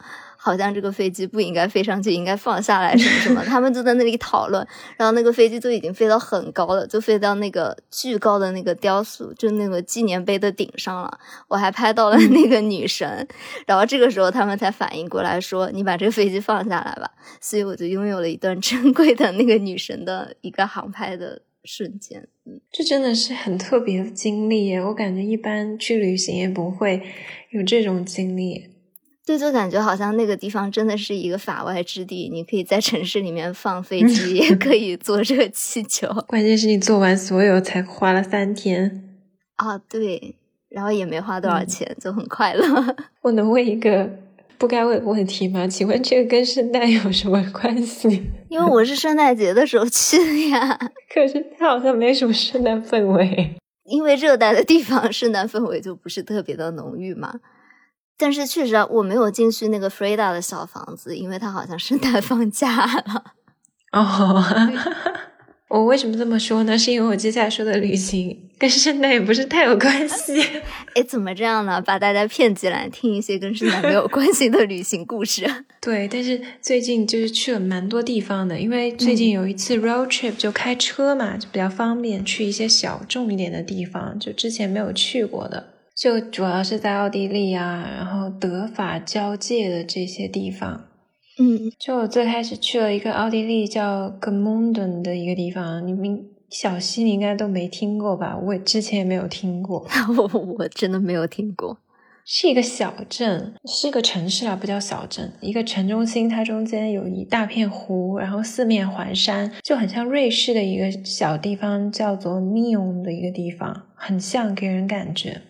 [SPEAKER 1] 好像这个飞机不应该飞上去，应该放下来什么什么。(laughs) 他们就在那里讨论，然后那个飞机就已经飞到很高了，就飞到那个巨高的那个雕塑，就那个纪念碑的顶上了。我还拍到了那个女神，(laughs) 然后这个时候他们才反应过来说：“你把这个飞机放下来吧。”所以我就拥有了一段珍贵的那个女神的一个航拍的瞬间。
[SPEAKER 2] 这真的是很特别的经历耶！我感觉一般去旅行也不会有这种经历。
[SPEAKER 1] 对，就感觉好像那个地方真的是一个法外之地，你可以在城市里面放飞机，也可以坐热气球
[SPEAKER 2] 关键是你做完所有才花了三天。
[SPEAKER 1] 啊。对，然后也没花多少
[SPEAKER 2] 嗯
[SPEAKER 1] 钱，就很快乐。
[SPEAKER 2] 我能问一个不该问的问题吗？请问这个跟圣诞有什么关系？(laughs)
[SPEAKER 1] 因为我是圣诞节的时候去的呀，
[SPEAKER 2] 可是它好像没什么圣诞氛围。
[SPEAKER 1] 因为热带的地方 (laughs) 圣诞氛围就不是特别的浓郁嘛。但是确实啊，我没有进去那个 Frida 的小房子，因为它好像圣诞放假了。(laughs)
[SPEAKER 2] 哦，(laughs) 我为什么这么说呢？是因为我接下来说的旅行跟圣诞也不是太有关系。(laughs)
[SPEAKER 1] 哎，怎么这样呢？把大家骗进来听一些跟圣诞没有关系的旅行故事。
[SPEAKER 2] 对，但是最近就是去了蛮多地方的，因为最近有一次 road trip 就开车嘛，就比较方便去一些小众一点的地方，就之前没有去过的。就主要是在奥地利啊，然后德法交界的这些地方。
[SPEAKER 1] 嗯，
[SPEAKER 2] 就我最开始去了一个奥地利叫 g m u n d e n 的一个地方，你们小溪你应该都没听过吧？我之前也没有听过。(laughs)
[SPEAKER 1] 我我真的没有听过。
[SPEAKER 2] 是一个小镇，是一个城市啊，不叫小镇。一个城中心，它中间有一大片湖，然后四面环山，就很像瑞士的一个小地方，叫做 Nyon 的一个地方，很像给人感觉。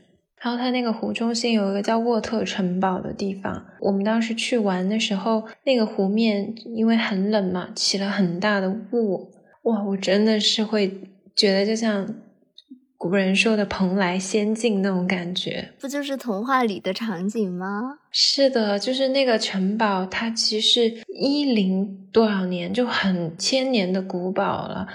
[SPEAKER 2] 然后它那个湖中心有一个叫沃特城堡的地方，我们当时去玩的时候，那个湖面因为很冷嘛，起了很大的雾，哇，我真的是会觉得就像古人说的蓬莱仙境那种感觉。
[SPEAKER 1] 不就是童话里的场景吗？
[SPEAKER 2] 是的，就是那个城堡，它其实一零多少年就很千年的古堡了，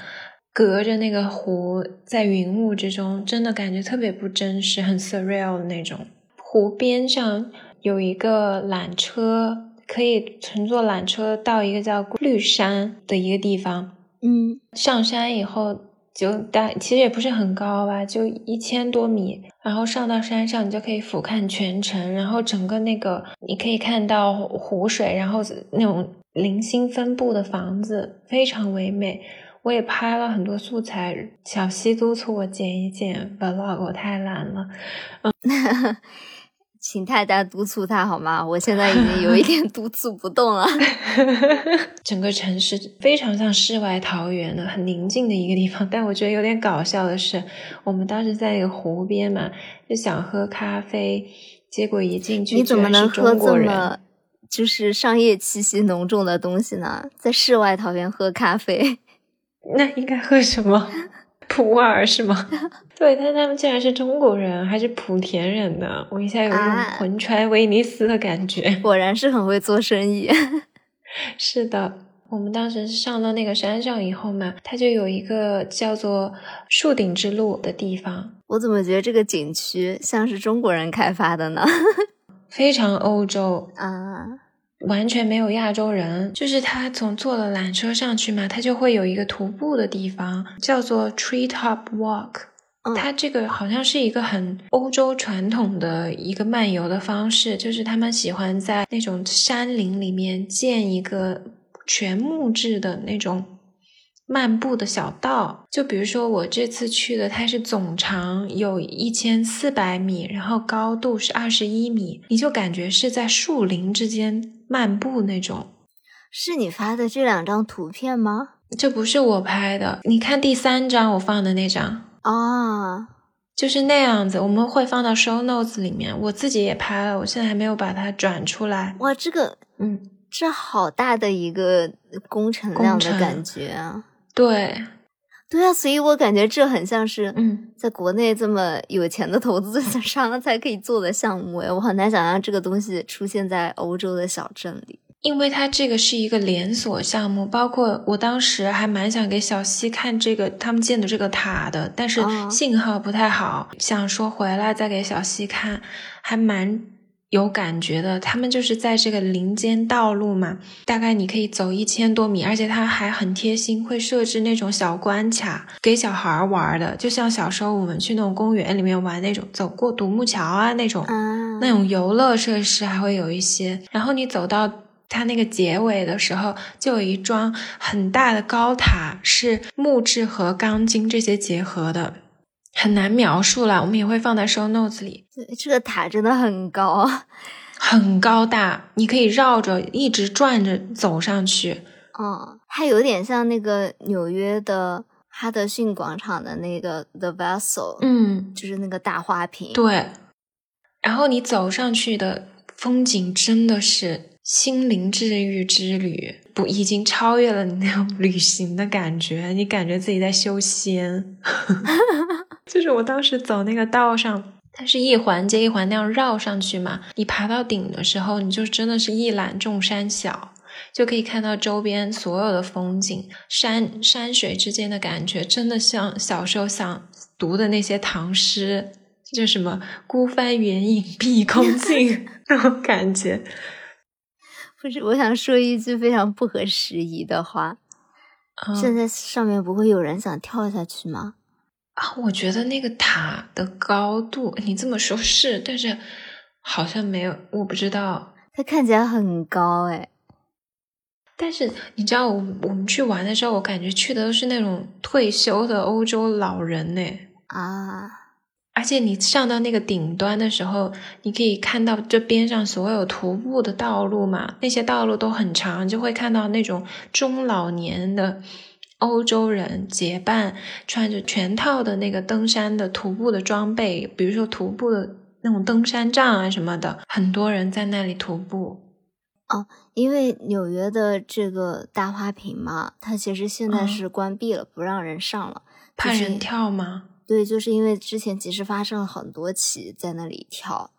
[SPEAKER 2] 隔着那个湖，在云雾之中，真的感觉特别不真实，很 surreal 的那种。湖边上有一个缆车，可以乘坐缆车到一个叫绿山的一个地方。
[SPEAKER 1] 嗯，
[SPEAKER 2] 上山以后就大，其实也不是很高吧，就一千多米。然后上到山上，你就可以俯瞰全城，然后整个那个你可以看到湖水，然后那种零星分布的房子非常唯美。我也拍了很多素材，小溪督促我剪一剪 vlog，我太懒了。
[SPEAKER 1] 嗯 (laughs) 请大家督促他好吗？我现在已经有一点 (laughs) 督促不动了。
[SPEAKER 2] 整个城市非常像世外桃源的，很宁静的一个地方。但我觉得有点搞笑的是，我们当时在一个湖边嘛，就想喝咖啡，结果一进去
[SPEAKER 1] 你怎么能喝。这么就是商业气息浓重的东西呢？在世外桃源喝咖啡，
[SPEAKER 2] 那应该喝什么？普洱是吗？(laughs) 对，但他们竟然是中国人，还是莆田人呢？我一下有一种
[SPEAKER 1] 啊
[SPEAKER 2] 魂穿威尼斯的感觉。(laughs)
[SPEAKER 1] 果然是很会做生意。(laughs)
[SPEAKER 2] 是的，我们当时上到那个山上以后嘛，它就有一个叫做树顶之路的地方。
[SPEAKER 1] 我怎么觉得这个景区像是中国人开发的呢？
[SPEAKER 2] 非常欧洲，
[SPEAKER 1] 啊，
[SPEAKER 2] 完全没有亚洲人。就是他从坐了缆车上去嘛，他就会有一个徒步的地方，叫做 Tree Top Walk。
[SPEAKER 1] 嗯
[SPEAKER 2] 它这个好像是一个很欧洲传统的一个漫游的方式，就是他们喜欢在那种山林里面建一个全木质的那种漫步的小道。就比如说我这次去的，它是总长有一千四百米，然后高度是二十一米，你就感觉是在树林之间漫步那种。
[SPEAKER 1] 是你发的这两张图片吗？
[SPEAKER 2] 这不是我拍的，你看第三张我放的那张。
[SPEAKER 1] 啊，
[SPEAKER 2] 就是那样子，我们会放到 show notes 里面。我自己也拍了，我现在还没有把它转出来。
[SPEAKER 1] 哇，这个
[SPEAKER 2] 嗯，
[SPEAKER 1] 这好大的一个工程量的感觉啊！
[SPEAKER 2] 对，
[SPEAKER 1] 对啊，所以我感觉这很像是
[SPEAKER 2] 嗯，
[SPEAKER 1] 在国内这么有钱的投资商才可以做的项目哎，我很难想象这个东西出现在欧洲的小镇里。
[SPEAKER 2] 因为它这个是一个连锁项目，包括我当时还蛮想给小西看这个他们建的这个塔的，但是
[SPEAKER 1] 哦
[SPEAKER 2] 信号不太好，想说回来再给小西看，还蛮。有感觉的，他们就是在这个林间道路嘛，大概你可以走一千多米，而且它还很贴心，会设置那种小关卡给小孩儿玩的，就像小时候我们去那种公园里面玩那种走过独木桥啊那种，
[SPEAKER 1] 啊，
[SPEAKER 2] 那种游乐设施还会有一些。然后你走到它那个结尾的时候，就有一桩很大的高塔，是木质和钢筋这些结合的，很难描述啦。我们也会放在 show notes 里。
[SPEAKER 1] 对这个塔真的很高啊！(laughs)
[SPEAKER 2] 很高大，你可以绕着一直转着走上去。
[SPEAKER 1] 嗯，它有点像那个纽约的哈德逊广场的那个 The Vessel，
[SPEAKER 2] 嗯，
[SPEAKER 1] 就是那个大花瓶。
[SPEAKER 2] 对。然后你走上去的风景真的是心灵治愈之旅，已经超越了你那种旅行的感觉，你感觉自己在修仙。(laughs) 就是我当时走那个道上，它是一环接一环那样绕上去嘛，你爬到顶的时候，你就真的是一览众山小。就可以看到周边所有的风景，山山水之间的感觉，真的像小时候想读的那些唐诗，就什么“孤帆远影 (laughs) 碧空尽 (laughs) ”那种感觉。
[SPEAKER 1] 不是，我想说一句非常不合时宜的话。
[SPEAKER 2] 嗯
[SPEAKER 1] 现在上面不会有人想跳下去吗？
[SPEAKER 2] 啊，我觉得那个塔的高度，你这么说是，但是好像没有，我不知道。
[SPEAKER 1] 它看起来很高哎。
[SPEAKER 2] 但是你知道，我我们去玩的时候，我感觉去的都是那种退休的欧洲老人呢。
[SPEAKER 1] 啊，
[SPEAKER 2] 而且你上到那个顶端的时候，你可以看到这边上所有徒步的道路嘛，那些道路都很长，就会看到那种中老年的欧洲人结伴，穿着全套的那个登山的徒步的装备，比如说徒步的那种登山杖啊什么的，很多人在那里徒步。
[SPEAKER 1] 哦因为纽约的这个大花瓶嘛，它其实现在
[SPEAKER 2] 嗯
[SPEAKER 1] 是关闭了，不让人上了。
[SPEAKER 2] 怕人跳吗？
[SPEAKER 1] 对，就是因为之前其实发生了很多起在那里跳。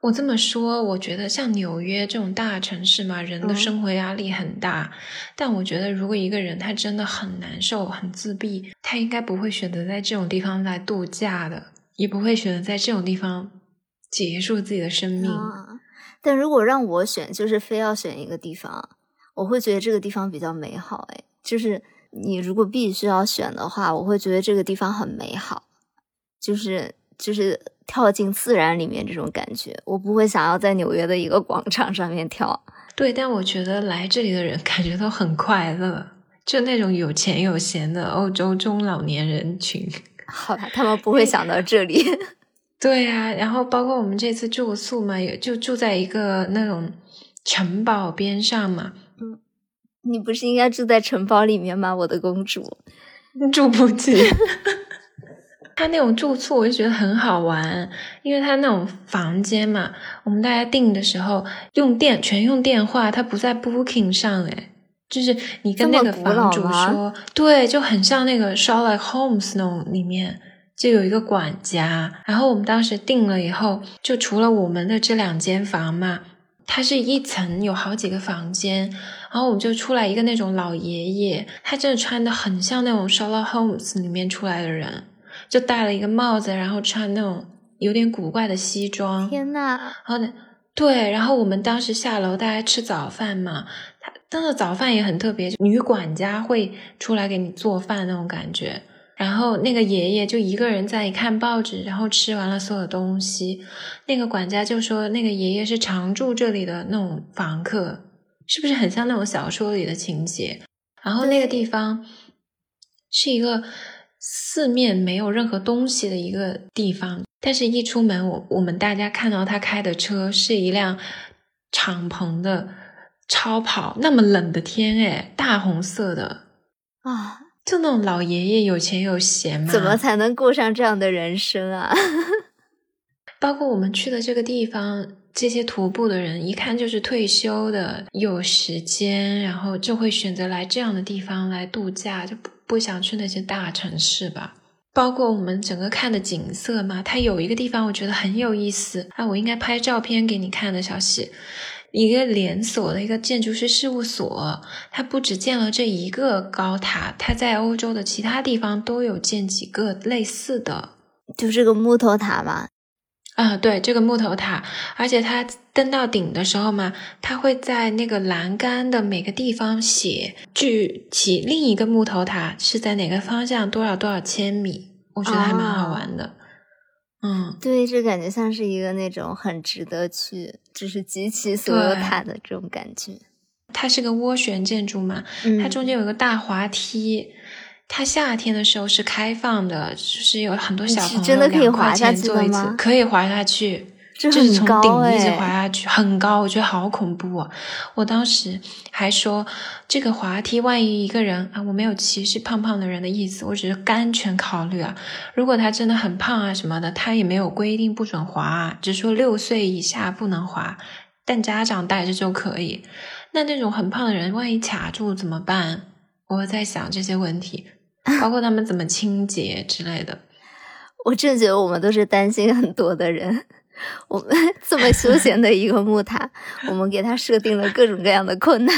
[SPEAKER 2] 我这么说，我觉得像纽约这种大城市嘛，人的
[SPEAKER 1] 嗯
[SPEAKER 2] 生活压力很大。但我觉得，如果一个人他真的很难受、很自闭，他应该不会选择在这种地方来度假的，也不会选择在这种地方结束自己的生命。
[SPEAKER 1] 啊，但如果让我选，就是非要选一个地方，我会觉得这个地方比较美好。哎，就是你如果必须要选的话，我会觉得这个地方很美好，就是就是跳进自然里面这种感觉。我不会想要在纽约的一个广场上面跳。
[SPEAKER 2] 对，但我觉得来这里的人感觉都很快乐，就那种有钱有闲的欧洲中老年人群。
[SPEAKER 1] 好吧，他们不会想到这里。(laughs)
[SPEAKER 2] 对呀、然后包括我们这次住宿嘛，也就住在一个那种城堡边上嘛，嗯
[SPEAKER 1] 你不是应该住在城堡里面吗，我的公主？
[SPEAKER 2] 住不起。(laughs) 他那种住宿我就觉得很好玩，因为他那种房间嘛，我们大家订的时候用电全用电话，他不在 Booking 上诶，就是你跟那个房主说，对，就很像那个 Sherlock Holmes 那种里面。就有一个管家，然后我们当时订了以后，就除了我们的这两间房嘛，它是一层有好几个房间，然后我们就出来一个那种老爷爷，他真的穿的很像那种 Sherlock Holmes 里面出来的人，就戴了一个帽子，然后穿那种有点古怪的西装，
[SPEAKER 1] 天呐，
[SPEAKER 2] 然后呢，对，然后我们当时下楼大家吃早饭嘛，他当的早饭也很特别，女管家会出来给你做饭那种感觉。然后那个爷爷就一个人在看报纸，然后吃完了所有东西。那个管家就说，那个爷爷是常住这里的那种房客，是不是很像那种小说里的情节？然后那个地方是一个四面没有任何东西的一个地方，但是一出门，我我们大家看到他开的车是一辆敞篷的超跑，那么冷的天，哎，大红色的，
[SPEAKER 1] 啊，
[SPEAKER 2] 就那种老爷爷有钱有闲嘛，
[SPEAKER 1] 怎么才能过上这样的人生啊？(laughs)
[SPEAKER 2] 包括我们去的这个地方，这些徒步的人一看就是退休的，有时间，然后就会选择来这样的地方来度假，就不不想去那些大城市吧。包括我们整个看的景色嘛，它有一个地方我觉得很有意思啊，我应该拍照片给你看的，消息。一个连锁的一个建筑师事务所，它不只建了这一个高塔，它在欧洲的其他地方都有建几个类似的。
[SPEAKER 1] 就是个木头塔嘛，
[SPEAKER 2] 啊，对，这个木头塔，而且它登到顶的时候嘛，它会在那个栏杆的每个地方写距起另一个木头塔是在哪个方向多少多少千米，我觉得还蛮好玩的。嗯，
[SPEAKER 1] 对，这感觉像是一个那种很值得去，就是集齐所有塔的这种感觉。
[SPEAKER 2] 它是个涡旋建筑嘛，
[SPEAKER 1] 嗯
[SPEAKER 2] 它中间有一个大滑梯。它夏天的时候是开放的，就是有很多小朋友
[SPEAKER 1] 真的可以
[SPEAKER 2] 两块
[SPEAKER 1] 滑下
[SPEAKER 2] 钱坐一次
[SPEAKER 1] 去吗
[SPEAKER 2] 可以滑下去。
[SPEAKER 1] 这
[SPEAKER 2] 就是从顶一直
[SPEAKER 1] 哎
[SPEAKER 2] 滑下去，很高，我觉得好恐怖啊！我当时还说，这个滑梯万一一个人啊，我没有歧视胖胖的人的意思，我只是安全考虑啊。如果他真的很胖啊什么的，他也没有规定不准滑啊，只说六岁以下不能滑，但家长带着就可以。那那种很胖的人，万一卡住怎么办？我在想这些问题，包括他们怎么清洁之类的。(laughs)
[SPEAKER 1] 我真的觉得我们都是担心很多的人。我们 (laughs) 这么休闲的一个木塔，我们给它设定了各种各样的困难。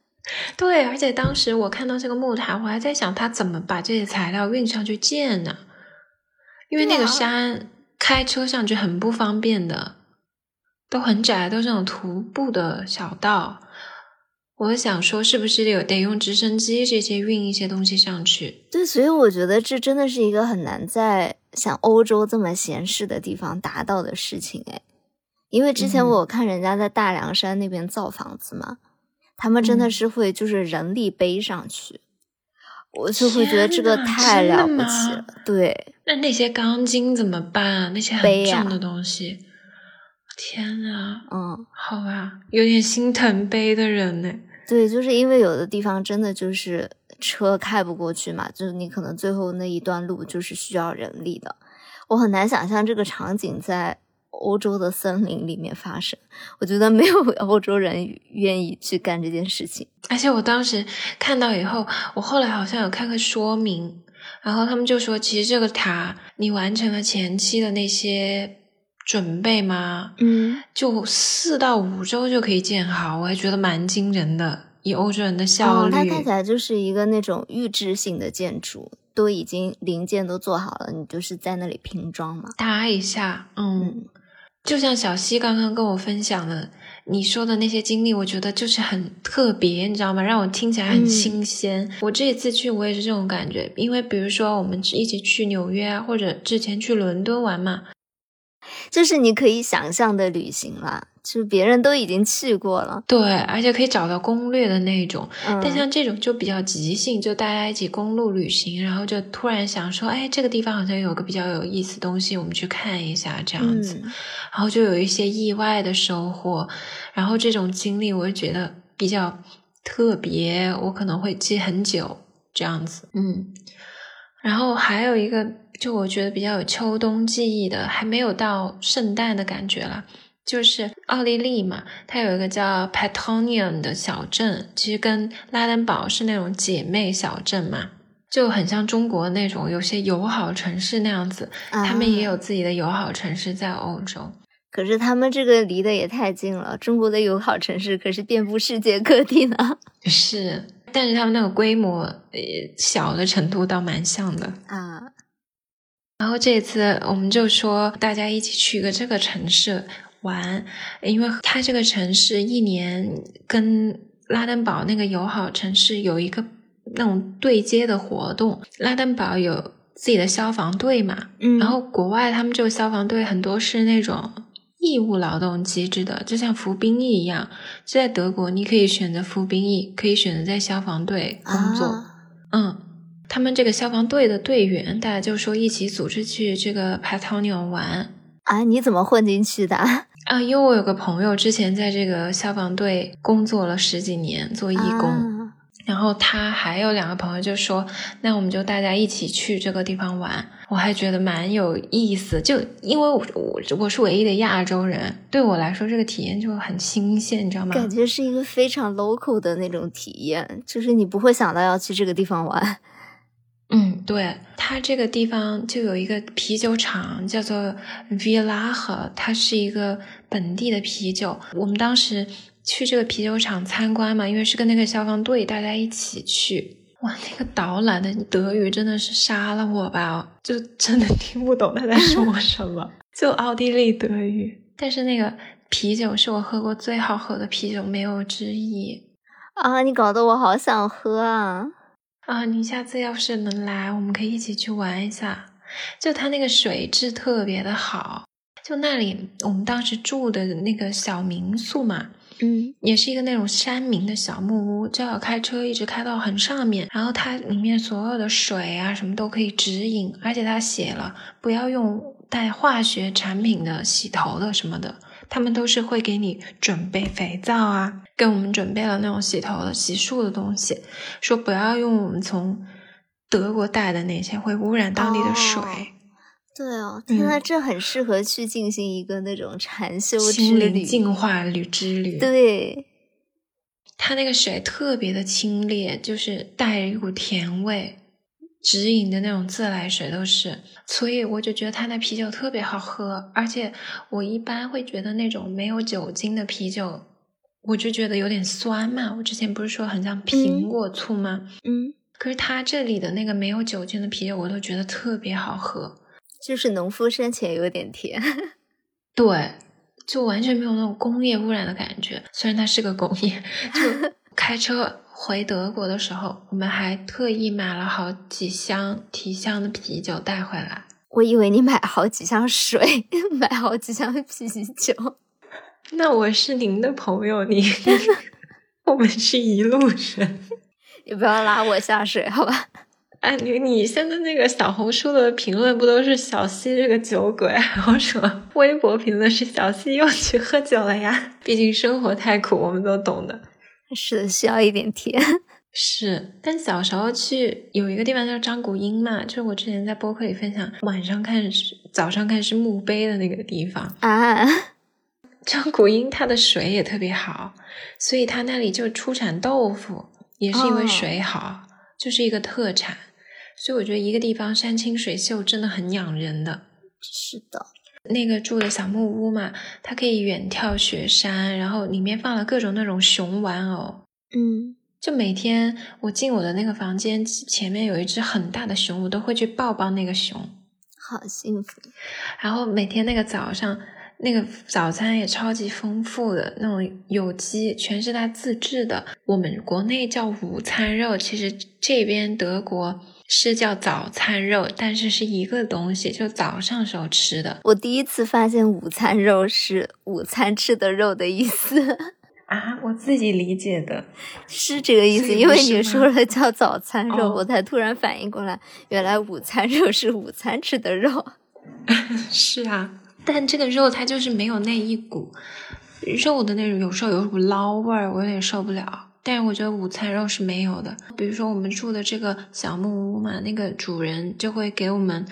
[SPEAKER 1] (laughs)
[SPEAKER 2] 对，而且当时我看到这个木塔，我还在想他怎么把这些材料运上去建呢？因为那个山开车上去很不方便的，都很窄，都是那种徒步的小道。我想说，是不是有得用直升机这些运一些东西上去？
[SPEAKER 1] 对，所以我觉得这真的是一个很难在像欧洲这么闲适的地方达到的事情哎。因为之前
[SPEAKER 2] 嗯
[SPEAKER 1] 我看人家在大凉山那边造房子嘛，他们真的
[SPEAKER 2] 嗯
[SPEAKER 1] 是会就是人力背上去，我就会觉得这个太了不起了。对，
[SPEAKER 2] 那那些钢筋怎么办啊？那些很重的东西，天啊！
[SPEAKER 1] 嗯，
[SPEAKER 2] 好吧，有点心疼背的人呢。
[SPEAKER 1] 对，就是因为有的地方真的就是车开不过去嘛，就是你可能最后那一段路就是需要人力的。我很难想象这个场景在欧洲的森林里面发生，我觉得没有 (laughs) 欧洲人愿意去干这件事情。
[SPEAKER 2] 而且我当时看到以后，我后来好像有看个说明，然后他们就说，其实这个塔你完成了前期的那些准备吗？
[SPEAKER 1] 嗯，
[SPEAKER 2] 就四到五周就可以建好，我还觉得蛮惊人的，以欧洲人的效
[SPEAKER 1] 哦，
[SPEAKER 2] 率。
[SPEAKER 1] 它看起来就是一个那种预制性的建筑，都已经零件都做好了，你就是在那里拼装嘛。
[SPEAKER 2] 搭一下，嗯，
[SPEAKER 1] 嗯
[SPEAKER 2] 就像小溪刚刚跟我分享的，你说的那些经历，我觉得就是很特别，你知道吗？让我听起来很
[SPEAKER 1] 嗯
[SPEAKER 2] 新鲜。我这一次去，我也是这种感觉，因为比如说我们一起去纽约啊，或者之前去伦敦玩嘛，
[SPEAKER 1] 就是你可以想象的旅行啦，就别人都已经去过了。
[SPEAKER 2] 对，而且可以找到攻略的那种。
[SPEAKER 1] 嗯，
[SPEAKER 2] 但像这种就比较即兴，就大家一起公路旅行，然后就突然想说，哎，这个地方好像有个比较有意思的东西，我们去看一下，这样子。
[SPEAKER 1] 嗯
[SPEAKER 2] 然后就有一些意外的收获，然后这种经历我就觉得比较特别，我可能会记很久这样子，嗯。然后还有一个，就我觉得比较有秋冬记忆的，还没有到圣诞的感觉了，就是奥地利嘛，它有一个叫 Patonian 的小镇，其实跟拉登堡是那种姐妹小镇嘛。就很像中国那种有些友好城市那样子，他们也
[SPEAKER 1] 啊
[SPEAKER 2] 有自己的友好城市在欧洲。
[SPEAKER 1] 可是他们这个离得也太近了，中国的友好城市可是遍布世界各地呢。(laughs)
[SPEAKER 2] 是，但是他们那个规模，呃，小的程度倒蛮像的。
[SPEAKER 1] 啊，
[SPEAKER 2] 然后这次我们就说大家一起去一个这个城市，玩，因为它这个城市一年跟拉登堡那个友好城市有一个那种对接的活动。拉登堡有自己的消防队嘛，
[SPEAKER 1] 嗯
[SPEAKER 2] 然后国外他们这个消防队很多是那种义务劳动机制的，就像服兵役一样。就在德国，你可以选择服兵役，可以选择在消防队工作。
[SPEAKER 1] 啊
[SPEAKER 2] 嗯，他们这个消防队的队员，大家就说一起组织去这个 Patagonia 玩
[SPEAKER 1] 啊，你怎么混进去的？(laughs)
[SPEAKER 2] 啊。因为我有个朋友之前在这个消防队工作了十几年，做义工。
[SPEAKER 1] 啊
[SPEAKER 2] 然后他还有两个朋友就说：“那我们就大家一起去这个地方玩。”我还觉得蛮有意思，就因为我我我是唯一的亚洲人，对我来说这个体验就很新鲜，你知道吗？
[SPEAKER 1] 感觉是一个非常 local 的那种体验，就是你不会想到要去这个地方玩。
[SPEAKER 2] 嗯，对，它这个地方就有一个啤酒厂，叫做 Village，它是一个本地的啤酒。我们当时去这个啤酒厂参观嘛，因为是跟那个消防队大家一起去。哇，那个导览的德语真的是杀了我吧！就真的听不懂他在说什么，(laughs) 就奥地利德语。但是那个啤酒是我喝过最好喝的啤酒，没有之一。
[SPEAKER 1] 啊，你搞得我好想喝啊！
[SPEAKER 2] 啊，你下次要是能来，我们可以一起去玩一下。就它那个水质特别的好，就那里我们当时住的那个小民宿嘛，
[SPEAKER 1] 嗯
[SPEAKER 2] 也是一个那种山民的小木屋，就要开车一直开到很上面，然后它里面所有的水啊什么都可以直饮，而且它写了不要用带化学产品的洗头的什么的，他们都是会给你准备肥皂啊，给我们准备了那种洗头的、洗漱的东西，说不要用我们从德国带的那些会污染当地的水。
[SPEAKER 1] 哦对哦，
[SPEAKER 2] 嗯
[SPEAKER 1] 天呐，这很适合去进行一个那种禅修之旅。
[SPEAKER 2] 净化旅之旅，
[SPEAKER 1] 对，
[SPEAKER 2] 它那个水特别的清冽，就是带着一股甜味，直饮的那种自来水都是，所以我就觉得他那啤酒特别好喝。而且我一般会觉得那种没有酒精的啤酒，我就觉得有点酸嘛。我之前不是说很像苹果醋吗？
[SPEAKER 1] 嗯，
[SPEAKER 2] 可是他这里的那个没有酒精的啤酒，我都觉得特别好喝。
[SPEAKER 1] 就是农夫山泉有点甜。(laughs)
[SPEAKER 2] 对，就完全没有那种工业污染的感觉。虽然它是个工业，就开车回德国的时候，我们还特意买了好几箱提箱的啤酒带回来。
[SPEAKER 1] 我以为你买好几箱水，(laughs) 买好几箱啤酒。(laughs)
[SPEAKER 2] 那我是您的朋友，你 (laughs) 我们是一路人。
[SPEAKER 1] 你不要拉我下水，好吧？
[SPEAKER 2] 哎，你你现在那个小红书的评论不都是小西这个酒鬼，然后说微博评论是小西又去喝酒了呀？毕竟生活太苦，我们都懂的。
[SPEAKER 1] 是的，需要一点甜。(laughs)
[SPEAKER 2] 是，但小时候去有一个地方叫张古英嘛，就是我之前在播客里分享，晚上看是早上看是墓碑的那个地方。
[SPEAKER 1] 啊，(laughs)
[SPEAKER 2] 张古英它的水也特别好，所以它那里就出产豆腐，也是因为
[SPEAKER 1] 哦
[SPEAKER 2] 水好，就是一个特产。所以我觉得一个地方山清水秀真的很养人的。
[SPEAKER 1] 是的，
[SPEAKER 2] 那个住的小木屋嘛，它可以远眺雪山，然后里面放了各种那种熊玩偶。
[SPEAKER 1] 嗯，
[SPEAKER 2] 就每天我进我的那个房间，前面有一只很大的熊，我都会去抱抱那个熊。
[SPEAKER 1] 好幸福。
[SPEAKER 2] 然后每天那个早上，那个早餐也超级丰富的，那种有机全是他自制的。我们国内叫午餐肉，其实这边德国是叫早餐肉，但是是一个东西，就早上时候吃的
[SPEAKER 1] 我第一次发现午餐肉是午餐吃的肉的意思，
[SPEAKER 2] 啊，我自己理解的。(laughs)
[SPEAKER 1] 是这个意思。因为你说了叫早餐肉，
[SPEAKER 2] 哦
[SPEAKER 1] 我才突然反应过来，原来午餐肉是午餐吃的肉。(laughs)
[SPEAKER 2] 是啊，但这个肉它就是没有那一股肉的那种，有时候有股捞味儿，我有点受不了。但是我觉得午餐肉是没有的。比如说我们住的这个小木屋嘛，那个主人就会给我们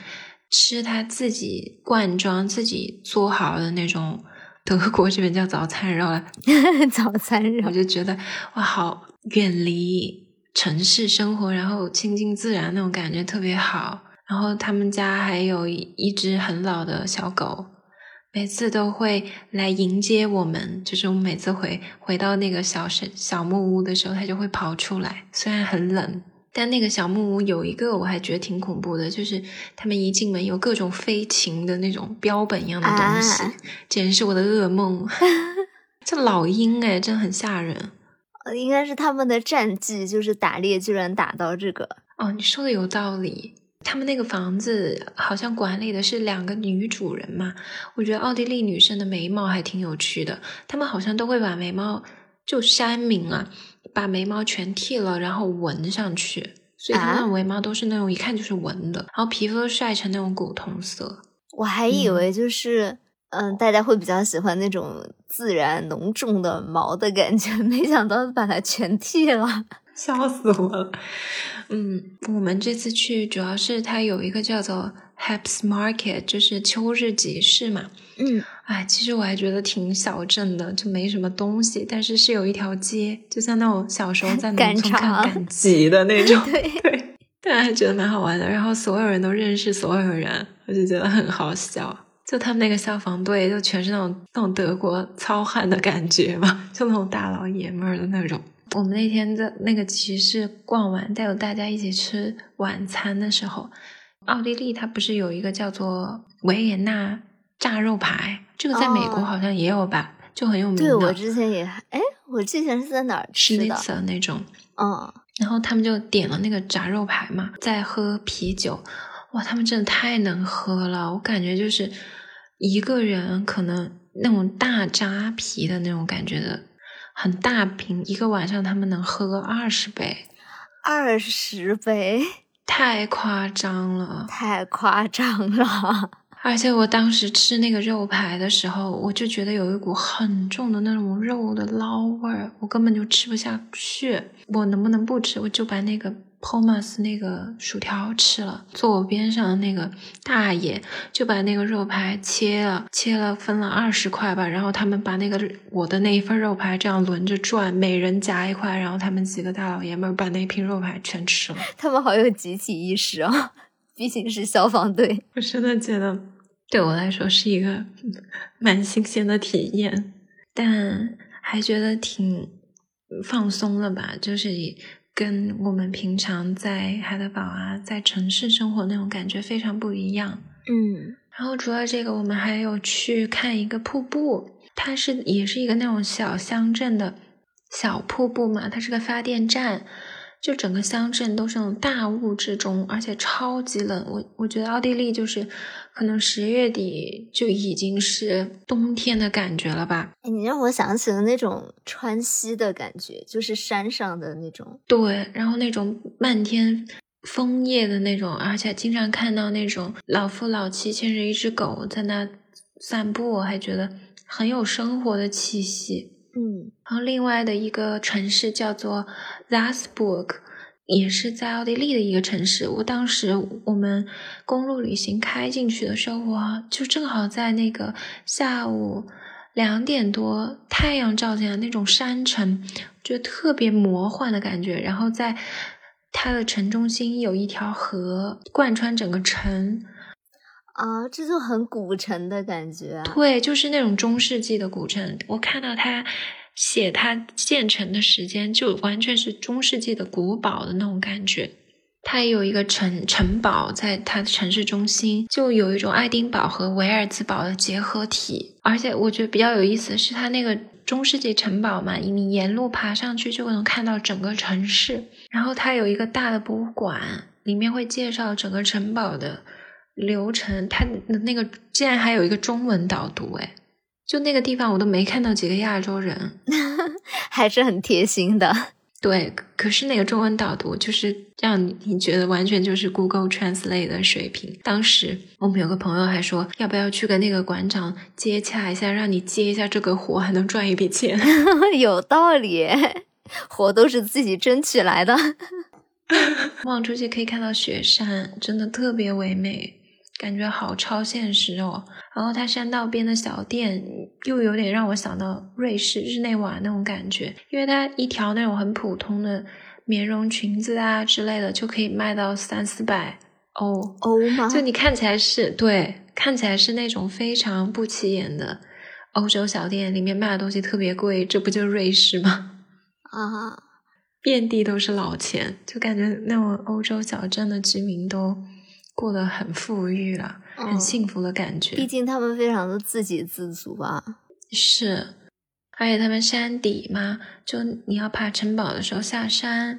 [SPEAKER 2] 吃他自己罐装、自己做好的那种德国这边叫早餐肉了。(laughs)
[SPEAKER 1] 早餐肉
[SPEAKER 2] 我就觉得哇，好远离城市生活，然后亲近自然那种感觉特别好。然后他们家还有一一只很老的小狗，每次都会来迎接我们。就是我们每次回回到那个小山小木屋的时候，它就会跑出来，虽然很冷，但那个小木屋有一个我还觉得挺恐怖的，就是他们一进门有各种飞禽的那种标本一样的东西，
[SPEAKER 1] 啊
[SPEAKER 2] 简直是我的噩梦。(laughs) 这老鹰哎，真的很吓人。
[SPEAKER 1] 呃应该是他们的战绩，就是打猎居然打到这个。
[SPEAKER 2] 哦，你说的有道理。他们那个房子好像管理的是两个女主人嘛，我觉得奥地利女生的眉毛还挺有趣的，她们好像都会把眉毛就山民啊，把眉毛全剃了，然后纹上去，所以她们的眉毛都是那种一看就是纹的，然后皮肤都晒成那种古铜色。
[SPEAKER 1] 我还以为就是，嗯，大家会比较喜欢那种自然浓重的毛的感觉，没想到把它全剃了。
[SPEAKER 2] 笑死我了。嗯，我们这次去主要是它有一个叫做 Haps Market，就是秋日集市嘛。
[SPEAKER 1] 嗯，
[SPEAKER 2] 哎，其实我还觉得挺小镇的，就没什么东西，但是是有一条街，就像那种小时候在农
[SPEAKER 1] 赶
[SPEAKER 2] 村看赶 (laughs) 集的那种。
[SPEAKER 1] 对，(laughs)
[SPEAKER 2] 对，但还觉得蛮好玩的。然后所有人都认识所有人，我就觉得很好笑。就他们那个消防队，就全是那种那种德国糙汉的感觉嘛，就那种大老爷们儿的那种。我们那天在那个集市逛完，带着大家一起吃晚餐的时候，奥地利它不是有一个叫做维也纳炸肉排，这个在美国
[SPEAKER 1] 哦。
[SPEAKER 2] 好像也有吧，就很有名的。
[SPEAKER 1] 对我之前也还，哎，我之前是在哪儿吃的？
[SPEAKER 2] 那种，
[SPEAKER 1] 嗯，
[SPEAKER 2] 然后他们就点了那个炸肉排嘛，在喝啤酒，哇，他们真的太能喝了，我感觉就是一个人可能那种大扎啤的那种感觉的，很大瓶，一个晚上他们能喝二十杯，
[SPEAKER 1] 二十杯，
[SPEAKER 2] 太夸张了。
[SPEAKER 1] 太夸张了。
[SPEAKER 2] 而且我当时吃那个肉排的时候，我就觉得有一股很重的那种肉的捞味儿，我根本就吃不下去。我能不能不吃？我就把那个 Pomas 那个薯条吃了。坐我边上的那个大爷就把那个肉排切了，切了分了二十块吧，然后他们把那个我的那一份肉排这样轮着转，每人夹一块，然后他们几个大老爷们儿把那瓶肉排全吃了。
[SPEAKER 1] 他们好有集体意识啊！(laughs) 毕竟是消防队。
[SPEAKER 2] 我真的觉得对我来说是一个嗯蛮新鲜的体验，但还觉得挺放松的吧，就是跟我们平常在海德堡啊，在城市生活那种感觉非常不一样。
[SPEAKER 1] 嗯，
[SPEAKER 2] 然后除了这个，我们还有去看一个瀑布，它是也是一个那种小乡镇的小瀑布嘛，它是个发电站，就整个乡镇都是那种大雾之中，而且超级冷。我我觉得奥地利就是可能十月底就已经是冬天的感觉了吧。
[SPEAKER 1] 哎，你让我想起了那种川西的感觉，就是山上的那种。
[SPEAKER 2] 对，然后那种漫天枫叶的那种，而且经常看到那种老夫老妻牵着一只狗在那散步，我还觉得很有生活的气息。
[SPEAKER 1] 嗯
[SPEAKER 2] 然后另外的一个城市叫做 Salzburg，也是在奥地利的一个城市。我当时我们公路旅行开进去的时候，我就正好在那个下午两点多，太阳照进来那种山城，就特别魔幻的感觉。然后在它的城中心有一条河贯穿整个城，
[SPEAKER 1] 啊，这就很古城的感觉啊。
[SPEAKER 2] 对，就是那种中世纪的古城。我看到它写它建成的时间，就完全是中世纪的古堡的那种感觉。它也有一个城城堡在它的城市中心，就有一种爱丁堡和维尔兹堡的结合体。而且我觉得比较有意思的是，它那个中世纪城堡嘛，你沿路爬上去就能看到整个城市。然后它有一个大的博物馆，里面会介绍整个城堡的流程。它的那个竟然还有一个中文导读，哎，就那个地方我都没看到几个亚洲人。(laughs)
[SPEAKER 1] 还是很贴心的。(laughs)
[SPEAKER 2] 对，可可是那个中文导读就是让你你觉得完全就是 Google Translate 的水平。当时我们有个朋友还说，要不要去跟那个馆长接洽一下，让你接一下这个活，还能赚一笔钱。(laughs)
[SPEAKER 1] 有道理，活都是自己争取来的。
[SPEAKER 2] 望出去可以看到雪山，真的特别唯美，感觉好超现实哦。然后它山道边的小店又有点让我想到瑞士日内瓦那种感觉，因为它一条那种很普通的棉绒裙子啊之类的，就可以卖到三四百欧。
[SPEAKER 1] 欧吗？
[SPEAKER 2] 就你看起来是对，看起来是那种非常不起眼的欧洲小店，里面卖的东西特别贵，这不就是瑞士吗？
[SPEAKER 1] 啊，
[SPEAKER 2] 遍地都是老钱，就感觉那种欧洲小镇的居民都过得很富裕了，很
[SPEAKER 1] 嗯
[SPEAKER 2] 幸福的感觉。
[SPEAKER 1] 毕竟他们非常的自给自足吧。
[SPEAKER 2] 是，而且他们山底嘛，就你要爬城堡的时候下山，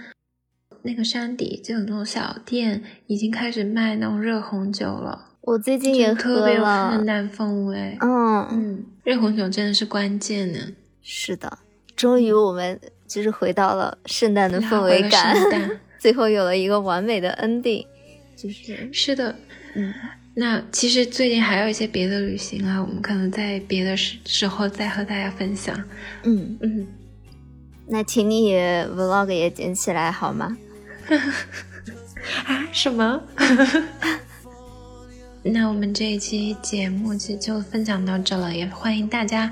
[SPEAKER 2] 那个山底就有那种小店，已经开始卖那种热红酒了，
[SPEAKER 1] 我最近也
[SPEAKER 2] 就特别有
[SPEAKER 1] 喝了
[SPEAKER 2] 圣，诞氛围。
[SPEAKER 1] 嗯，
[SPEAKER 2] 嗯，热红酒真的是关键呢，
[SPEAKER 1] 是的，终于我们就是回到了圣诞的氛围感
[SPEAKER 2] 圣诞，(laughs)
[SPEAKER 1] 最后有了一个完美的 ending，就是
[SPEAKER 2] 是的，
[SPEAKER 1] 嗯，
[SPEAKER 2] 那其实最近还有一些别的旅行啊，我们可能在别的时时候再和大家分享。
[SPEAKER 1] 嗯，
[SPEAKER 2] 嗯，
[SPEAKER 1] 那请你也 vlog 也剪起来好吗？(laughs)
[SPEAKER 2] 啊，什么？(laughs) 那我们这一期节目就就分享到这了，也欢迎大家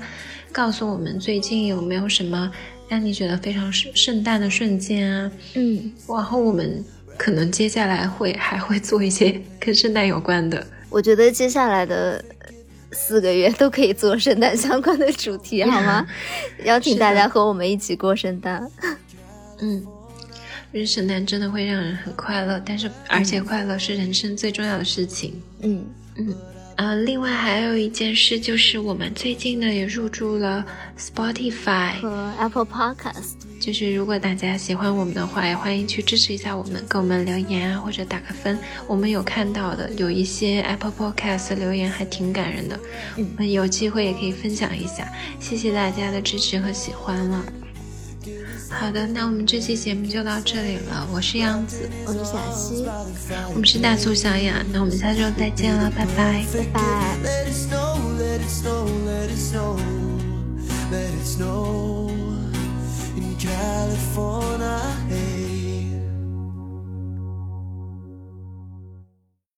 [SPEAKER 2] 告诉我们最近有没有什么让你觉得非常圣圣诞的瞬间啊？
[SPEAKER 1] 嗯，
[SPEAKER 2] 然后我们可能接下来会还会做一些 (laughs) 跟圣诞有关的。
[SPEAKER 1] 我觉得接下来的四个月都可以做圣诞相关的主题，好吗？(laughs) 邀请大家和我们一起过圣诞。(laughs)
[SPEAKER 2] 嗯，因为圣诞真的会让人很快乐，但是而且快乐是人生最重要的事情。
[SPEAKER 1] 嗯
[SPEAKER 2] 嗯，呃，另外还有一件事就是我们最近呢也入驻了 Spotify，
[SPEAKER 1] 和 Apple Podcast。
[SPEAKER 2] 就是如果大家喜欢我们的话，也欢迎去支持一下我们，给我们留言啊或者打个分。我们有看到的有一些 Apple Podcast 的留言还挺感人的，
[SPEAKER 1] 嗯
[SPEAKER 2] 我们有机会也可以分享一下。谢谢大家的支持和喜欢了。好的，那我们这期节目就到这里了。我是杨子，
[SPEAKER 1] 我是小溪，
[SPEAKER 2] 我们是大苏小雅，那我们下周再见了，拜拜。
[SPEAKER 1] 拜拜。
[SPEAKER 3] in California. Hey.